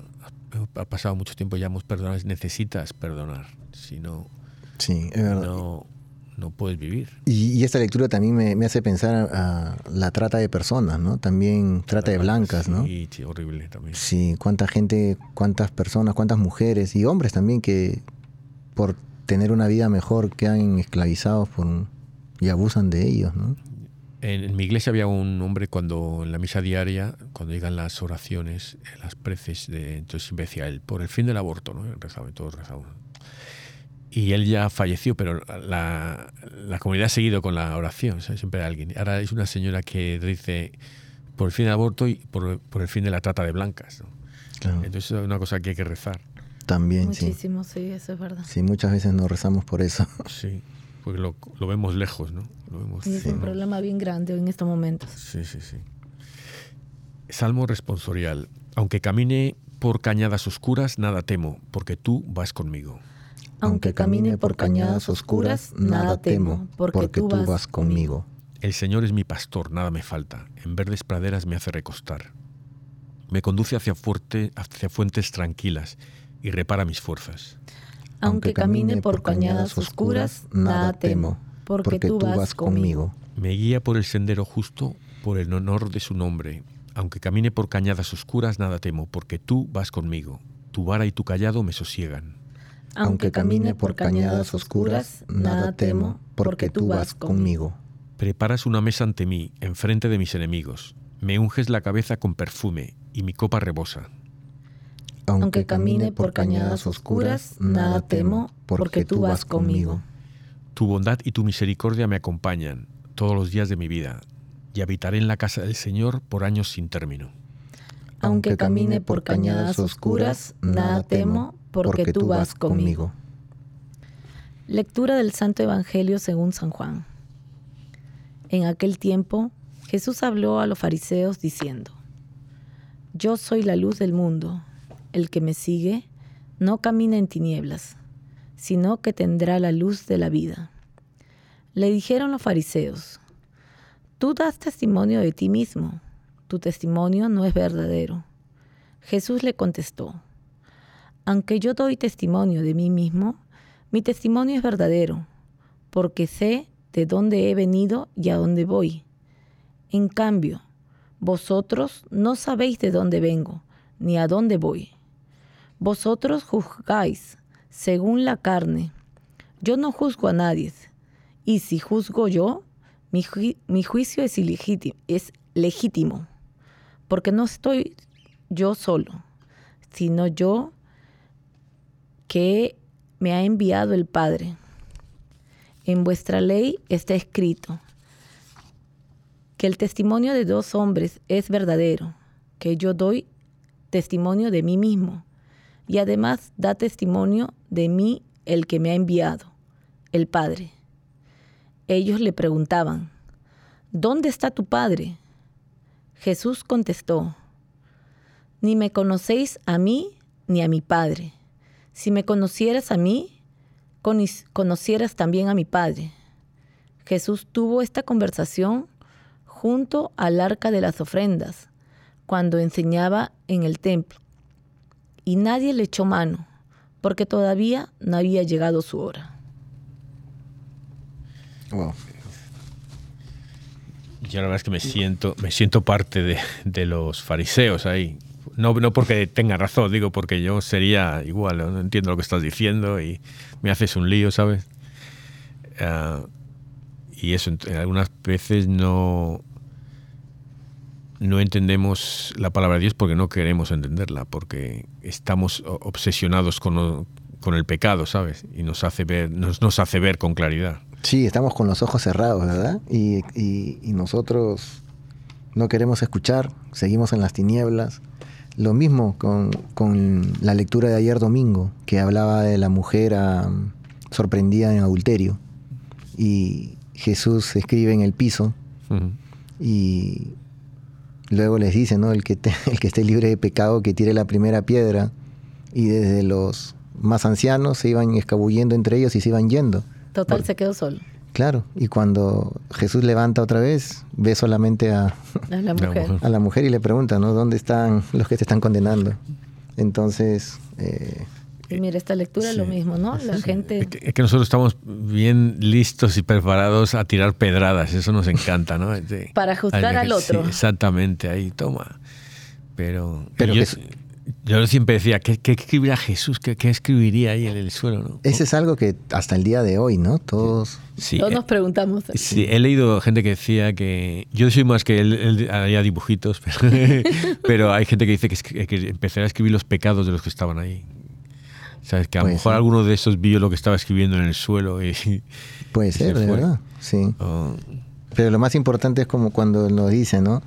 ha, ha pasado mucho tiempo, ya hemos perdonado, necesitas perdonar, si no, Sí, es verdad. no, no puedes vivir. Y, y esta lectura también me, me hace pensar a, a la trata de personas, ¿no? También trata de blancas, ¿no? Sí, horrible también. Sí, cuánta gente, cuántas personas, cuántas mujeres y hombres también que por tener una vida mejor quedan esclavizados por, y abusan de ellos, ¿no? En, en mi iglesia había un hombre cuando en la misa diaria, cuando llegan las oraciones, las preces, de, entonces decía él, por el fin del aborto, ¿no? Rezaba, todos rezaban. Y él ya falleció, pero la, la comunidad ha seguido con la oración, ¿sabes? siempre hay alguien. Ahora es una señora que dice, por el fin del aborto y por, por el fin de la trata de blancas. ¿no? Claro, Entonces es una cosa que hay que rezar. también, sí. Muchísimo, sí. eso es verdad. Sí, muchas veces no rezamos por eso. Sí, porque lo, lo vemos lejos, ¿no? Lo vemos, Y es ¿no? un problema bien grande en estos momentos. Sí, sí, sí. Salmo responsorial. Aunque camine por cañadas oscuras, nada temo, porque tú vas conmigo. Aunque camine por cañadas oscuras, nada temo, porque, tú vas conmigo. El Señor es mi pastor, nada me falta. En verdes praderas me hace recostar. Me conduce hacia, fuerte, hacia fuentes tranquilas y repara mis fuerzas. Aunque camine por cañadas oscuras, nada temo, porque tú vas conmigo. Me guía por el sendero justo, por el honor de su nombre. Aunque camine por cañadas oscuras, nada temo, porque tú vas conmigo. Tu vara y tu callado me sosiegan. Aunque camine por cañadas oscuras, nada temo, porque tú vas conmigo. Preparas una mesa ante mí, enfrente de mis enemigos. Me unges la cabeza con perfume, y mi copa rebosa. Aunque camine por cañadas oscuras, nada temo, porque tú vas conmigo. Tu bondad y tu misericordia me acompañan todos los días de mi vida, y habitaré en la casa del Señor por años sin término. Aunque camine por cañadas oscuras, nada temo, porque tú vas conmigo. Lectura del Santo Evangelio según San Juan. En aquel tiempo, Jesús habló a los fariseos diciendo, Yo soy la luz del mundo. El que me sigue no camina en tinieblas, sino que tendrá la luz de la vida. Le dijeron los fariseos, Tú das testimonio de ti mismo, tu testimonio no es verdadero. Jesús le contestó, Aunque yo doy testimonio de mí mismo, mi testimonio es verdadero, porque sé de dónde he venido y a dónde voy. En cambio, Vosotros no sabéis de dónde vengo, ni a dónde voy. Vosotros juzgáis según la carne. Yo no juzgo a nadie. Y si juzgo yo, mi, ju- mi juicio es, es legítimo, porque no estoy yo solo, sino yo que me ha enviado el Padre. En vuestra ley está escrito que el testimonio de dos hombres es verdadero, que yo doy testimonio de mí mismo, y además da testimonio de mí el que me ha enviado, el Padre. Ellos le preguntaban, ¿dónde está tu Padre? Jesús contestó, ni me conocéis a mí ni a mi Padre. Si me conocieras a mí, conocieras también a mi Padre. Jesús tuvo esta conversación junto al arca de las ofrendas, cuando enseñaba en el templo, y nadie le echó mano, porque todavía no había llegado su hora. Wow. Yo la verdad es que me siento, me siento parte de, de los fariseos ahí. No, no porque tenga razón, digo porque yo sería igual, no, entiendo lo que estás diciendo y me haces un lío, ¿sabes? Ah, y eso, algunas veces no, no entendemos la palabra de Dios porque no queremos entenderla, porque estamos obsesionados con, con el pecado, ¿sabes? Y nos hace ver, nos, nos hace ver con claridad. Sí, estamos con los ojos cerrados, ¿verdad? Y, y- y nosotros no queremos escuchar, seguimos en las tinieblas. Lo mismo con, con la lectura de ayer domingo, que hablaba de la mujer sorprendida en adulterio. Y Jesús escribe en el piso y luego les dice, ¿no? El que, te- el que esté libre de pecado, que tire la primera piedra. Y desde los más ancianos se iban escabullendo entre ellos y se iban yendo. Total, se quedó solo. Claro, y cuando Jesús levanta otra vez, ve solamente a, la mujer. a la mujer y le pregunta, ¿no? ¿Dónde están los que te están condenando? Entonces, eh, Y mira, esta lectura es lo mismo, ¿no? La gente... Es que, es que nosotros estamos bien listos y preparados a tirar pedradas, eso nos encanta, ¿no? De- Para juzgar Ay, al sí, otro. exactamente, ahí toma. Pero, Pero yo, yo siempre decía, ¿qué, qué escribirá Jesús? ¿Qué, qué escribiría ahí en el suelo? ¿no? ese es algo que hasta el día de hoy, ¿no? Todos... Sí, Todos eh, nos preguntamos. Sí, he leído gente que decía que. Yo soy más que él, él haría dibujitos, pero, pero hay gente que dice que, que empezará a escribir los pecados de los que estaban ahí. ¿Sabes? Que a lo mejor ser. alguno de esos vio lo que estaba escribiendo en el suelo y. Puede y ser, se de fue. verdad, sí. Pero lo más importante es como cuando nos dice, ¿no?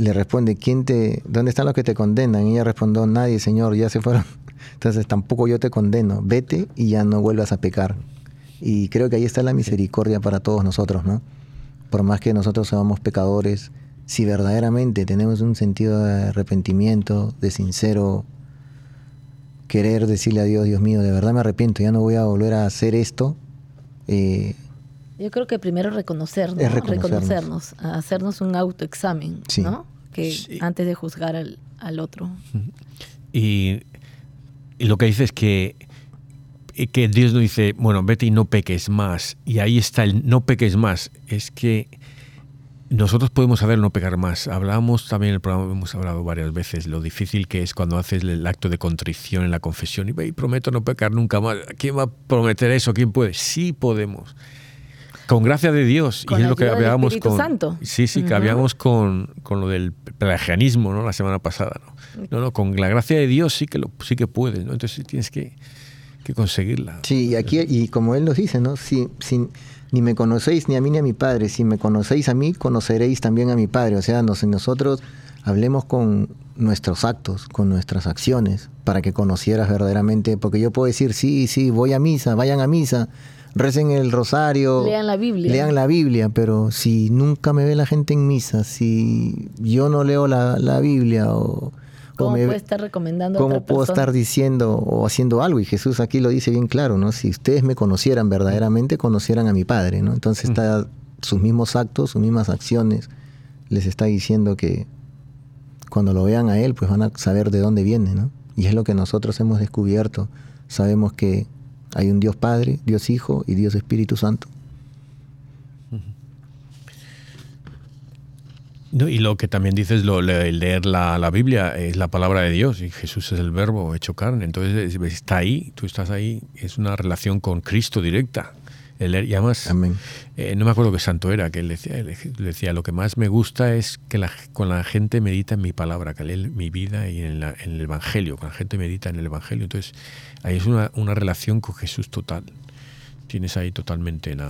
Le responde, ¿quién te, ¿dónde están los que te condenan? Y ella respondió, nadie, Señor, ya se fueron. Entonces tampoco yo te condeno, vete y ya no vuelvas a pecar. Y creo que ahí está la misericordia para todos nosotros, ¿no? Por más que nosotros seamos pecadores, si verdaderamente tenemos un sentido de arrepentimiento, de sincero querer decirle a Dios, Dios mío, de verdad me arrepiento, ya no voy a volver a hacer esto, eh, Yo creo que primero reconocernos, reconocernos. hacernos un autoexamen, Sí. ¿no? Que Sí. antes de juzgar al, al otro. y, y lo que dice es que, que Dios no dice, bueno, vete y no peques más. Y ahí está el no peques más. Es que nosotros podemos saber no pecar más. Hablamos también en el programa, hemos hablado varias veces, lo difícil que es cuando haces el acto de contrición en la confesión y, ve, y prometo no pecar nunca más. ¿Quién va a prometer eso? ¿Quién puede? Sí podemos. Con gracia de Dios. Con y es lo que hablábamos con. Santo. Sí, sí, que habíamos con, con lo del pelagianismo, ¿no? La semana pasada, ¿no? No, no, con la gracia de Dios sí que lo, sí que puedes, ¿no? Entonces tienes que, que conseguirla. Sí, y aquí, y como él nos dice, ¿no? Si, si ni me conocéis ni a mí ni a mi padre, si me conocéis a mí, conoceréis también a mi padre. O sea, nos, nosotros hablemos con nuestros actos, con nuestras acciones, para que conocieras verdaderamente, porque yo puedo decir, sí, sí, voy a misa, vayan a misa, recen el rosario, Lean la Biblia. lean la Biblia, pero si nunca me ve la gente en misa, si yo no leo la, la Biblia o... ¿Cómo me- puede estar recomendando a ¿Cómo otra puedo persona? estar diciendo o haciendo algo? Y Jesús aquí lo dice bien claro, ¿no? Si ustedes me conocieran verdaderamente, conocieran a mi Padre, ¿no? Entonces está sus mismos actos, sus mismas acciones, les está diciendo que cuando lo vean a Él, pues van a saber de dónde viene, ¿no? Y es lo que nosotros hemos descubierto. Sabemos que hay un Dios Padre, Dios Hijo y Dios Espíritu Santo. No, y lo que también dices, lo, leer la, la Biblia es la palabra de Dios y Jesús es el verbo hecho carne. Entonces es- está ahí, tú estás ahí, es una relación con Cristo directa. El y además, eh, no me acuerdo qué santo era, que él decía, él decía, lo que más me gusta es que la, con la gente medita en mi palabra, que lee mi vida y en, la- en el Evangelio, con la gente medita en el Evangelio. Entonces ahí es una, una relación con Jesús total. Tienes ahí totalmente la,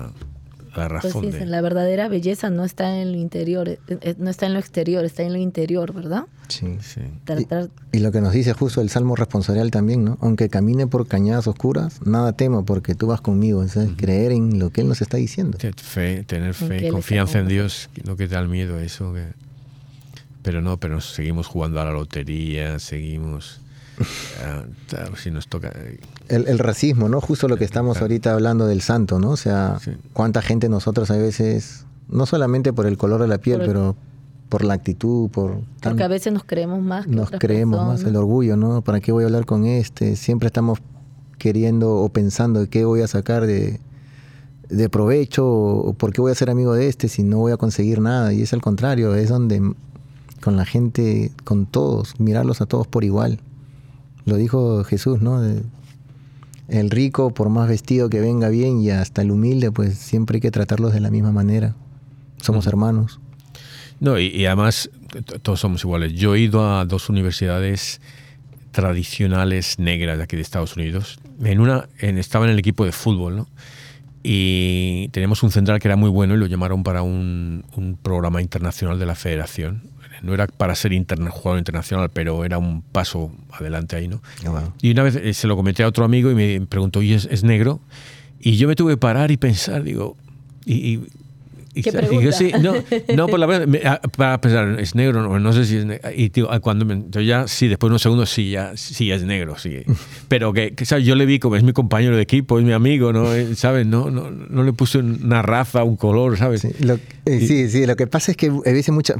la Pues razón. sí, de- la verdadera belleza no está en lo interior, eh, eh, no está en lo exterior, está en lo interior, ¿verdad? Sí. sí. Tratar, Y lo que nos dice justo el Salmo responsorial también, ¿no? Aunque camine por cañadas oscuras, nada temo porque tú vas conmigo. Es creer en lo que Él nos está diciendo. Fe, tener fe, Él confianza en Dios, no que te da el miedo eso. que- Pero no, pero nos seguimos jugando a la lotería, seguimos... ah, si nos toca... El, el racismo, ¿no? Justo lo que estamos ahorita hablando del santo, ¿no? O sea, Sí. cuánta gente nosotros a veces, no solamente por el color de la piel, Por el- pero por la actitud, por... tan- porque a veces nos creemos más que nos otras creemos más el orgullo, ¿no? ¿Para qué voy a hablar con este? Siempre estamos queriendo o pensando qué voy a sacar de, de provecho o por qué voy a ser amigo de este si no voy a conseguir nada. Y es al contrario, es donde con la gente, con todos, mirarlos a todos por igual. Lo dijo Jesús, ¿no? El rico, por más vestido que venga bien, y hasta el humilde, pues siempre hay que tratarlos de la misma manera. Somos hermanos. No, y, y además todos somos iguales. Yo he ido a dos universidades tradicionales negras de aquí de Estados Unidos. En una en- estaba en el equipo de fútbol, ¿no? Y teníamos un central que era muy bueno y lo llamaron para un, un programa internacional de la federación. No era para ser interna- jugador internacional, pero era un paso adelante ahí, ¿no? Ah. Y una vez eh, se lo comenté a otro amigo y me preguntó, ¿y es, es negro? Y yo me tuve que parar y pensar, digo, y, y- y- ¿Qué y yo, sí, no, no, por la verdad, para pensar, ¿es negro? No, no sé si es negro. Y tío, cuando me, entonces ya, sí, después de unos segundos, sí, ya, sí, ya es negro, sí. Pero que, que, ¿sabes? yo le vi como es mi compañero de equipo, es mi amigo, ¿no? Eh, ¿Sabes? No, no, no le puse una raza, un color, ¿sabes? Sí, lo, eh, sí, sí, lo que pasa es que a veces muchas.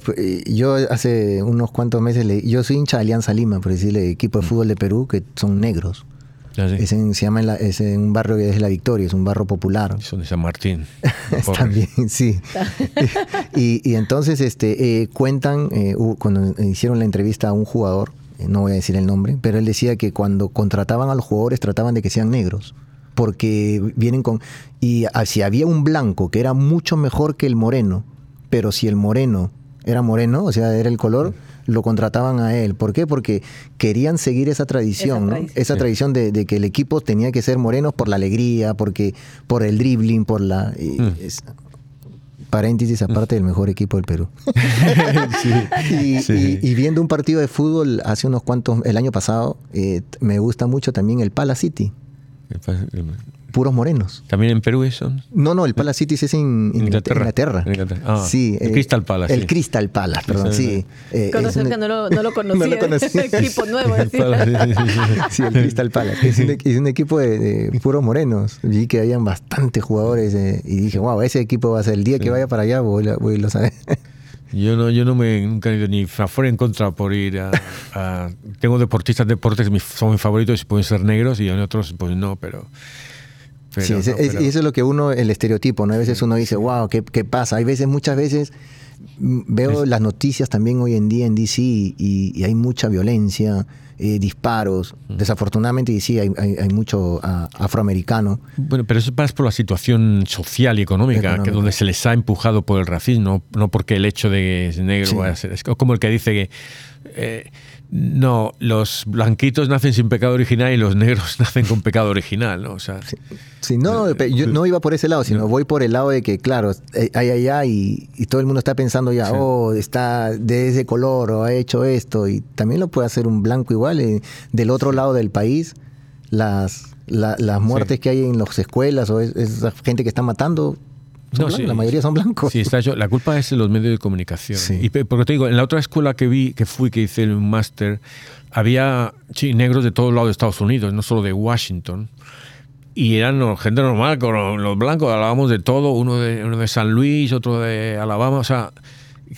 Yo hace unos cuantos meses, le- yo soy hincha de Alianza Lima, por decirle, equipo de fútbol de Perú, que son negros. Sé. Es en- se llama en, la- es en un barrio que es La Victoria, es un barrio popular. Son de San Martín. También, sí. y, y entonces este, eh, cuentan, eh, cuando hicieron la entrevista a un jugador, eh, no voy a decir el nombre, pero él decía que cuando contrataban a los jugadores trataban de que sean negros. Porque vienen con. Y ah, si había un blanco que era mucho mejor que el moreno, pero si el moreno era moreno, o sea, era el color, lo contrataban a él. ¿Por qué? Porque querían seguir esa tradición, Esa ¿no? tradición. Esa Sí. tradición de, de que el equipo tenía que ser morenos por la alegría, porque por el dribbling, por la. y Mm. es- paréntesis aparte del mejor equipo del Perú. y, Sí. y- y viendo un partido de fútbol hace unos cuantos, el año pasado, eh, me gusta mucho también el Pala City, puros morenos. También en Perú eso. No, no, el Pala City es en en Inglaterra. Inglaterra. Inglaterra. Ah, sí, el Crystal Palace, El sí. Crystal Palace, perdón, Sí, sí. sí, Eh, Con que no lo, no lo conocía. No lo conocía. Equipo nuevo. Palace, sí, sí, sí. Sí, el Crystal Palace. Es un, es un equipo de, de puros morenos. Vi que habían bastantes jugadores eh, y dije, wow, ese equipo va a ser el día que vaya para allá, voy, a- voy a irlo a saber. Yo no, yo no me nunca he ido ni a favor en contra por ir a, a- tengo deportistas, deportes mis- son mis favoritos y pueden ser negros y en otros pues no, pero, pero Sí, ese- no, es- pero- y eso es lo que uno, el estereotipo, ¿no? A veces uno dice, wow, ¿qué, qué pasa? Hay veces, muchas veces, mm, veo las noticias también hoy en día en DC y, y hay mucha violencia, eh, disparos. Desafortunadamente, y sí, hay, hay, hay mucho ah, afroamericano. Bueno, pero eso pasa por la situación social y económica, Económica. que donde se les ha empujado por el racismo, no porque el hecho de que es negro Sí. Es como el que dice que eh, no, los blanquitos nacen sin pecado original y los negros nacen con pecado original, ¿no? O sea, Sí, no, no, pe- yo no iba por ese lado, sino voy por el lado de que, claro, eh, hay allá y, y todo el mundo está pensando ya, Sí. oh, está de ese color o ha hecho esto, y también lo puede hacer un blanco igual. eh, del otro lado del país, las, la- las muertes que hay en las escuelas o es- esa gente que está matando, No, blancos, sí. la mayoría son blancos. Sí, está hecho. La culpa es de los medios de comunicación. Sí. Y porque te digo, en la otra escuela que vi, que fui, que hice un máster, había sí, negros de todos lados de Estados Unidos, no solo de Washington. Y eran gente normal, con los blancos, hablábamos de todo, uno de, uno de San Luis, otro de Alabama, o sea,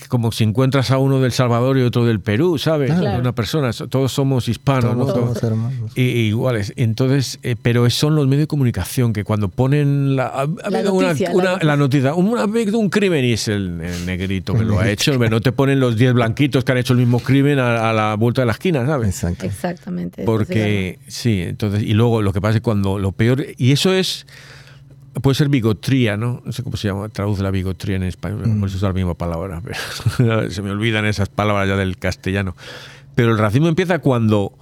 como si encuentras a uno del Salvador y otro del Perú, ¿sabes? Claro. Una persona, so- todos somos hispanos, ¿no? Somos, Todos- somos hermanos. I- iguales. Entonces, eh, pero son los medios de comunicación que cuando ponen la, ha- ha La habido una- noticia, la una- noticia. la noticia, un, ha habido un crimen y es el, el negrito que lo ha hecho. No te ponen los 10 blanquitos que han hecho el mismo crimen a, a la vuelta de la esquina, ¿sabes? Exacto. Exactamente. Porque, sí, entonces, y luego lo que pasa es cuando lo peor, y eso es, puede ser bigotría, ¿no? No sé cómo se llama, traduce la bigotría en español, por eso es la misma palabra, pero se me olvidan esas palabras ya del castellano. Pero el racismo empieza cuando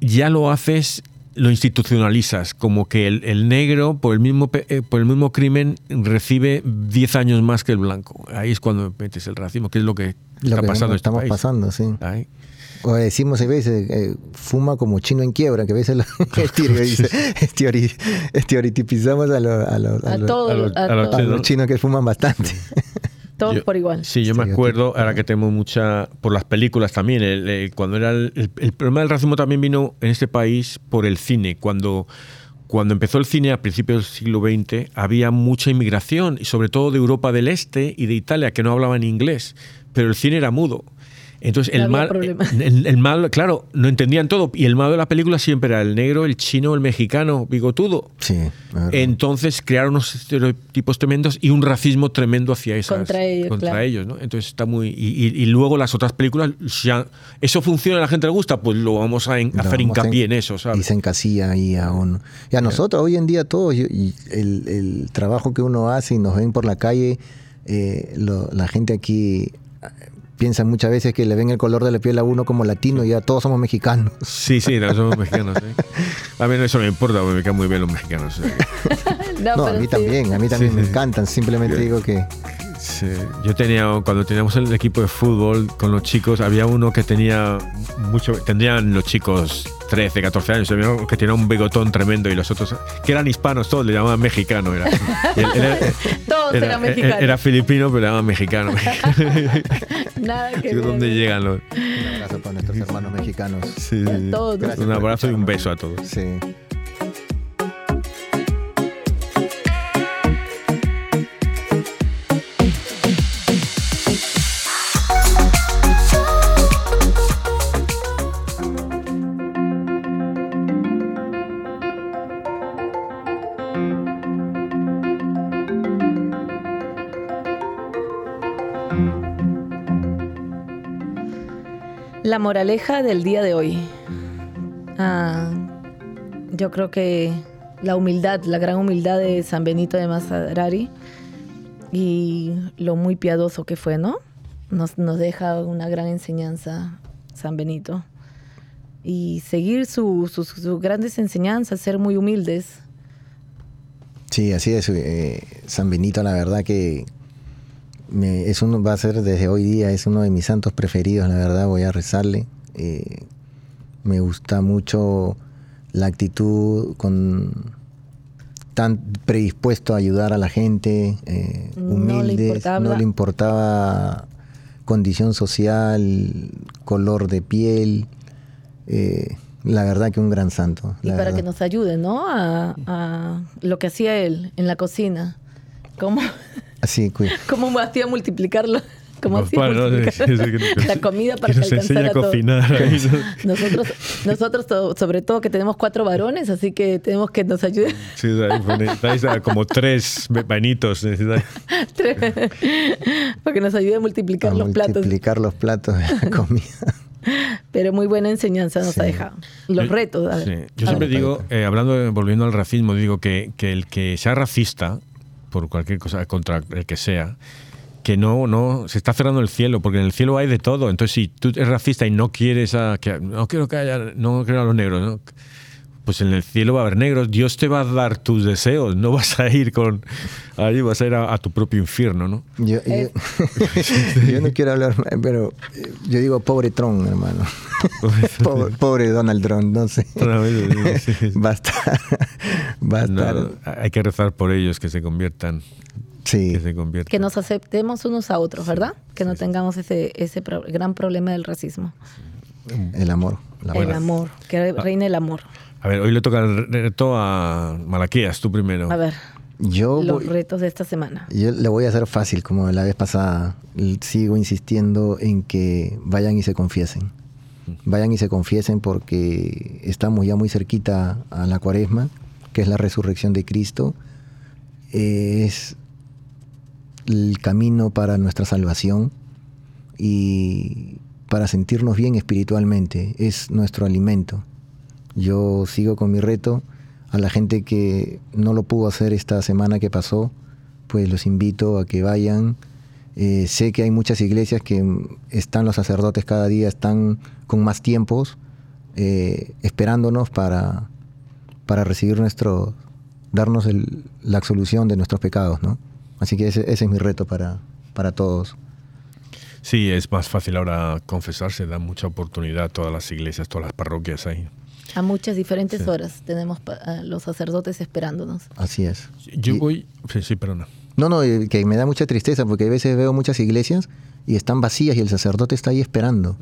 ya lo haces, lo institucionalizas, como que el, el negro, por el, mismo, eh, por el mismo crimen, recibe 10 años más que el blanco. Ahí es cuando metes el racismo, que es lo que Lo está que pasando este estamos país. pasando, sí. Ahí. O decimos a veces, eh, fuma como chino en quiebra, que a veces lo estereotipizamos a, los- a todos, a los- chinos que fuman bastante. todos Yo- por igual. Sí, yo me acuerdo, ahora que tenemos mucha, por las películas también, el- el- cuando era el, el- el problema del racismo también vino en este país por el cine, cuando, cuando empezó el cine a principios del siglo XX había mucha inmigración, y sobre todo de Europa del Este y de Italia, que no hablaban inglés, pero el cine era mudo. Entonces, No el mal, problema. el, el mal, claro, no entendían todo. Y el malo de la película siempre era el negro, el chino, el mexicano, bigotudo. Sí. Entonces crearon unos estereotipos tremendos y un racismo tremendo hacia esas, Contra ellos, contra claro. ellos, ¿no? Entonces está muy y, y- y luego las otras películas ya eso funciona, a la gente le gusta, pues lo vamos a en- Lo hacer vamos a hincapié en- en eso, Y ¿sabes? se encasilla ahí a uno. Y a nosotros, hoy en día, todos, y, y el, el trabajo que uno hace y nos ven por la calle, eh, lo- la gente aquí eh, piensa muchas veces que le ven el color de la piel a uno como latino y ya todos somos mexicanos. Sí, sí, no, somos mexicanos. ¿eh? A mí eso no me importa, porque me caen muy bien los mexicanos. que- No, No, a mí sí. también, a mí también Sí, me encantan. Simplemente digo que Sí. Yo tenía, cuando teníamos el equipo de fútbol con los chicos, había uno que tenía mucho, tendrían los chicos 13, 14 años, que tenía un bigotón tremendo y los otros, que eran hispanos todos, le llamaban mexicano. Era, él era- Todos era- eran mexicanos. Era filipino, pero le llamaban mexicano. Nada que. ¿Dónde llegan los...? un abrazo para nuestros hermanos mexicanos. Sí, A sí. todos. Gracias Un abrazo y un beso a todos. Sí. La moraleja del día de hoy. Ah, yo creo que la humildad, la gran humildad de San Benito de Mazadrari y lo muy piadoso que fue, ¿no? Nos, nos deja una gran enseñanza San Benito. Y seguir su- sus- sus grandes enseñanzas, ser muy humildes. Sí, así es. eh, San Benito, la verdad que me- es uno, va a ser desde hoy día, es uno de mis santos preferidos, la verdad, voy a rezarle. Eh, me gusta mucho la actitud con tan predispuesto a ayudar a la gente, eh, No le humildes, importaba- no le importaba condición social, color de piel. eh, la verdad que un gran santo. Y para verdad. que nos ayude, ¿no? A, a lo que hacía él en la cocina. ¿Cómo, Así, cómo hacía multiplicarlo? ¿Cómo Pues hacía multiplicar Sí, sí, que- la comida para que que, nos enseña alcanzara a todo? cocinar. ahí, ¿no? Nosotros, nosotros to- sobre todo que tenemos cuatro varones, así que tenemos que nos ayude. Sí, necesitáis a como tres vanitos. necesitáis. para que nos ayude a multiplicar a los platos. multiplicar los platos de la comida. Pero muy buena enseñanza nos ha dejado. Los retos. a ver. sí. Yo A siempre ver. digo, eh, hablando, de- volviendo al racismo, digo que, que el que sea racista, por cualquier cosa, contra el que sea, que no, no, se está cerrando el cielo, porque en el cielo hay de todo. Entonces, si tú eres racista y no quieres a, que, no quiero que haya, no quiero a los negros, ¿no? Pues en el cielo va a haber negros. Dios te va a dar tus deseos, no vas a ir con, ahí vas a ir a, a tu propio infierno, ¿no? Yo, yo- yo no quiero hablar, pero eh, yo digo pobre Trump, hermano. pobre, pobre Donald Trump, no sé. Sí, sí. Va a estar. Va a estar. No, hay que rezar por ellos que se conviertan, sí. que se conviertan. Que nos aceptemos unos a otros, ¿verdad? Que no tengamos ese, ese pro- gran problema del racismo. El amor. la el verdad. amor, que reine el amor. A ver, hoy le toca el reto a Malaquías, tú primero. A ver, Yo los voy- retos de esta semana. Yo le voy a hacer fácil, como la vez pasada. Sigo insistiendo en que vayan y se confiesen. Vayan y se confiesen porque estamos ya muy cerquita a la cuaresma, que es la resurrección de Cristo. Es el camino para nuestra salvación y para sentirnos bien espiritualmente. Es nuestro alimento. Yo sigo con mi reto. A la gente que no lo pudo hacer esta semana que pasó, pues los invito a que vayan. Eh, sé que hay muchas iglesias que están los sacerdotes cada día, están con más tiempos, eh, esperándonos para, para recibir nuestro, darnos la absolución de nuestros pecados, ¿no? Así que ese, ese es mi reto para, para todos. Sí, es más fácil ahora confesarse, da mucha oportunidad a todas las iglesias, todas las parroquias ahí. A muchas diferentes horas tenemos a los sacerdotes esperándonos. Así es. Yo Y- voy... Sí, sí, perdona. No, no, eh, que me da mucha tristeza porque a veces veo muchas iglesias y están vacías y el sacerdote está ahí esperando.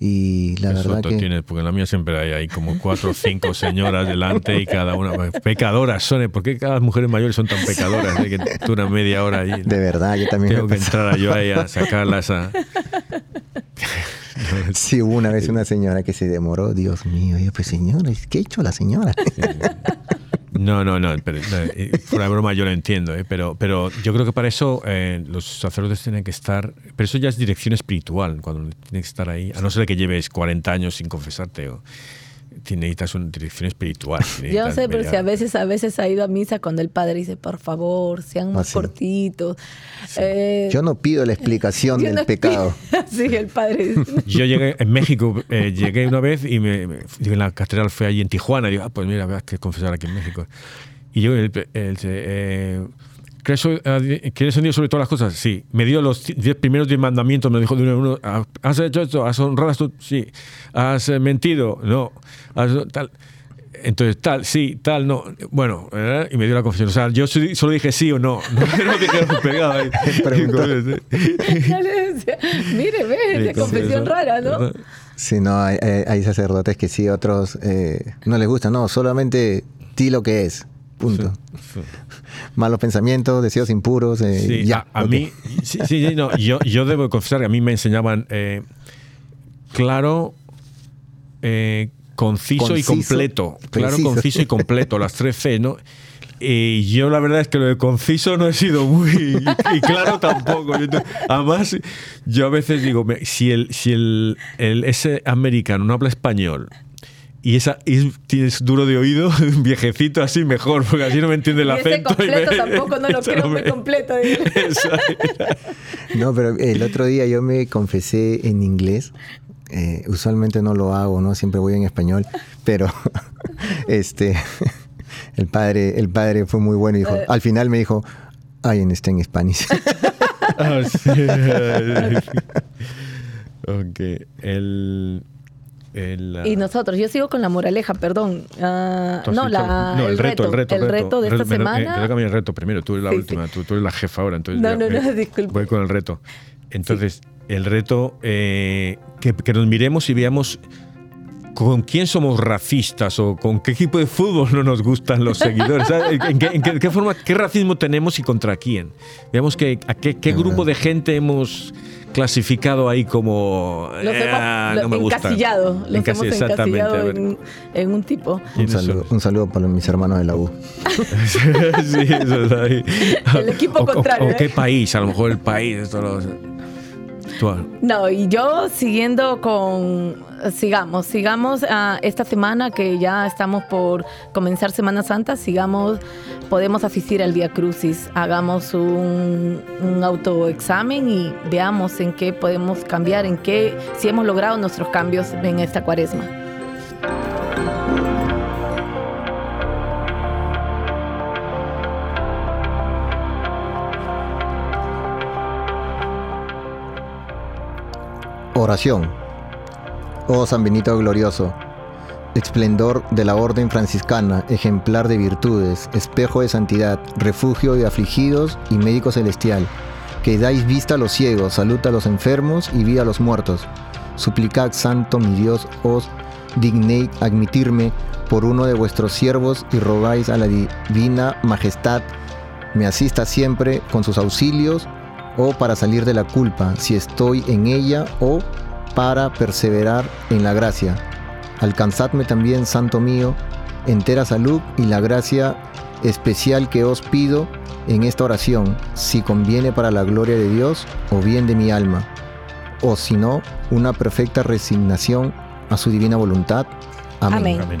Y la Qué verdad que... tienes, porque en la mía siempre hay, hay como cuatro o cinco señoras delante y cada una pecadoras son. ¿Por qué cada mujeres mayores son tan pecadoras? eh, Que dura media hora ahí. De verdad, yo también Tengo me que entrar yo ahí a sacarlas a... Sí, hubo una vez una señora que se demoró, Dios mío, y yo, pues señora, ¿qué ha hecho la señora? No, no, no, pero, no, eh, fuera de broma yo lo entiendo, eh, pero, pero yo creo que para eso eh, los sacerdotes tienen que estar, pero eso ya es dirección espiritual, cuando tienes que estar ahí, a no ser que lleves 40 años sin confesarte, o, necesitas una dirección espiritual. Yo necesitas sé, pero si a veces, a veces ha ido a misa cuando el padre dice, por favor, sean más Ah, sí. cortitos. Eh, Yo no pido la explicación del no- pecado. sí, el padre dice. Yo llegué en México, eh, llegué una vez y me, me- en la catedral fue allí en Tijuana. Y digo, ah, pues mira, verás que confesar aquí en México. Y yo, el, el- eh, ¿crees, ¿quieres en Dios sobre todas las cosas? Sí. Me dio los diez primeros diez mandamientos, me dijo de uno en uno, ah, ¿has hecho esto? ¿Has honrado tu-?" Sí. ¿Has eh, mentido? No. ¿Has tal? Entonces, tal, sí, tal, no. Bueno, ¿verdad? y me dio la confesión. O sea, yo solo dije sí o no. No, no dije pegado ahí. Decía, Mire, ve, confesión rara, ¿no? Sí, no, hay, sacerdotes que sí, otros eh, no les gusta. No, solamente di lo que es. Punto. Malos pensamientos, deseos impuros. eh, Sí, ya. a, a mí, sí, sí, sí, no, yo, yo debo confesar que a mí me enseñaban eh, claro, eh, conciso, y completo. Claro, preciso. conciso y completo, las tres C, ¿no? Y yo la verdad es que lo de conciso no he sido muy... Y, y claro tampoco. Además, yo a veces digo, si el, si el, el- ese americano no habla español y esa y tienes duro de oído, viejecito así mejor, porque así no me entiende el Y ese acento. y completo me- tampoco no lo me- muy completo. No, pero el otro día yo me confesé en inglés. Eh, usualmente no lo hago, ¿no? Siempre voy en español. Pero este el padre, el padre fue muy bueno y dijo, al final me dijo, I understand Spanish. Ah, sí. ok. El. El, Y nosotros, yo sigo con la moraleja, perdón. Ah, no, dicho- la, no, el reto, el reto. el reto de esta Reto, me- me- semana. Me toca a mí el reto primero. Tú eres la Sí, última. sí. Tú, tú eres la jefa ahora. Entonces No, no, no, me- disculpe. Voy con el reto. Entonces, el reto. eh, que, que nos miremos y veamos. ¿Con quién somos racistas o con qué equipo de fútbol no nos gustan los seguidores? ¿En, qué, en qué- qué forma, qué racismo tenemos y contra quién? Veamos que, a qué, qué grupo verdad. de gente hemos clasificado ahí como Los "Eh, hemos no me gustan". encasillado, los Encasi- hemos exactamente, a encasillado ver. en, en un tipo. un, ¿Quiénes saludo, son? un saludo para mis hermanos de la U. sí, eso es ahí. El equipo O- contrario, O, ¿eh? qué país, a lo mejor el país. Esto lo- No, y yo siguiendo con, sigamos, sigamos ah, esta semana que ya estamos por comenzar Semana Santa, sigamos, podemos asistir al Via Crucis, hagamos un, un autoexamen y veamos en qué podemos cambiar, en qué, si hemos logrado nuestros cambios en esta cuaresma. Oración. Oh San Benito glorioso, esplendor de la orden franciscana, ejemplar de virtudes, espejo de santidad, refugio de afligidos y médico celestial, que dais vista a los ciegos, salud a los enfermos y vida a los muertos. Suplicad, Santo mi Dios, os dignéis admitirme por uno de vuestros siervos y rogáis a la divina majestad me asista siempre con sus auxilios o para salir de la culpa, si estoy en ella o para perseverar en la gracia. Alcanzadme también, Santo mío, entera salud y la gracia especial que os pido en esta oración, si conviene para la gloria de Dios o bien de mi alma, o si no, una perfecta resignación a su divina voluntad. Amén. Amén.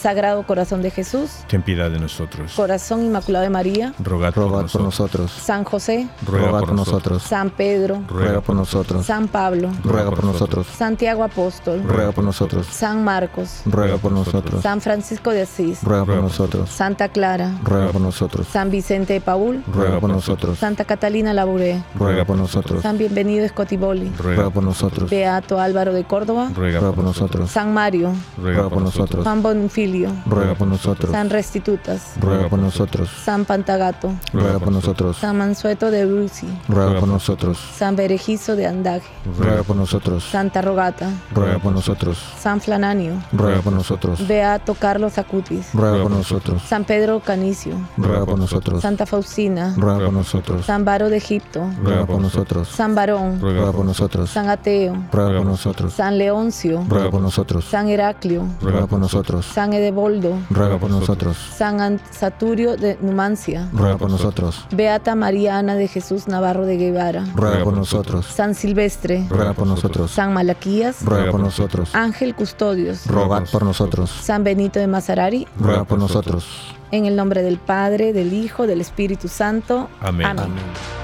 Sagrado Corazón de Jesús, Ten piedad de nosotros. Corazón Inmaculado de María, Rogad por rogad por nosotros. San José, ruega por nosotros, San Pedro, ruega por nosotros, San Pablo, ruega por nosotros, Santiago Apóstol, ruega por nosotros, San Marcos, ruega por nosotros, San Francisco de Asís, ruega por nosotros, Santa Clara, ruega por nosotros, San Vicente de Paul, ruega por nosotros, Santa Catalina Labouré, ruega por nosotros, San Bienvenido Scotiboli, ruega por nosotros, Beato Álvaro de Córdoba, Ruega ruega por nosotros, San Mario, ruega por nosotros, Juan Ruega por nosotros, San Restitutas, ruega por nosotros, San Pantagato, ruega por nosotros, San Mansueto de Bruci, ruega por nosotros, San Berejizo de Andaje, ruega por nosotros, Santa Rogata, ruega por nosotros, San Flananio, ruega por nosotros, Beato Carlos Acutis, ruega por nosotros, San Pedro Canicio, ruega por nosotros, Santa Faustina, ruega por nosotros, San Baro de Egipto, ruega por nosotros, San Barón, ruega por nosotros, San Ateo, ruega por nosotros, San Leoncio, ruega por nosotros, San Heraclio, ruega por nosotros, San Edeboldo, ruega por nosotros, San Ant- Saturio de Numancia, ruega por nosotros, Beata María Ana de Jesús Navarro de Guevara, ruega por nosotros, San Silvestre, ruega por nosotros, San Malaquías, ruega por nosotros, Ángel Custodios, rogad por nosotros, San Benito de Mazarari, ruega por nosotros. en el nombre del Padre, del Hijo, del Espíritu Santo. Amén. Amén. Amén.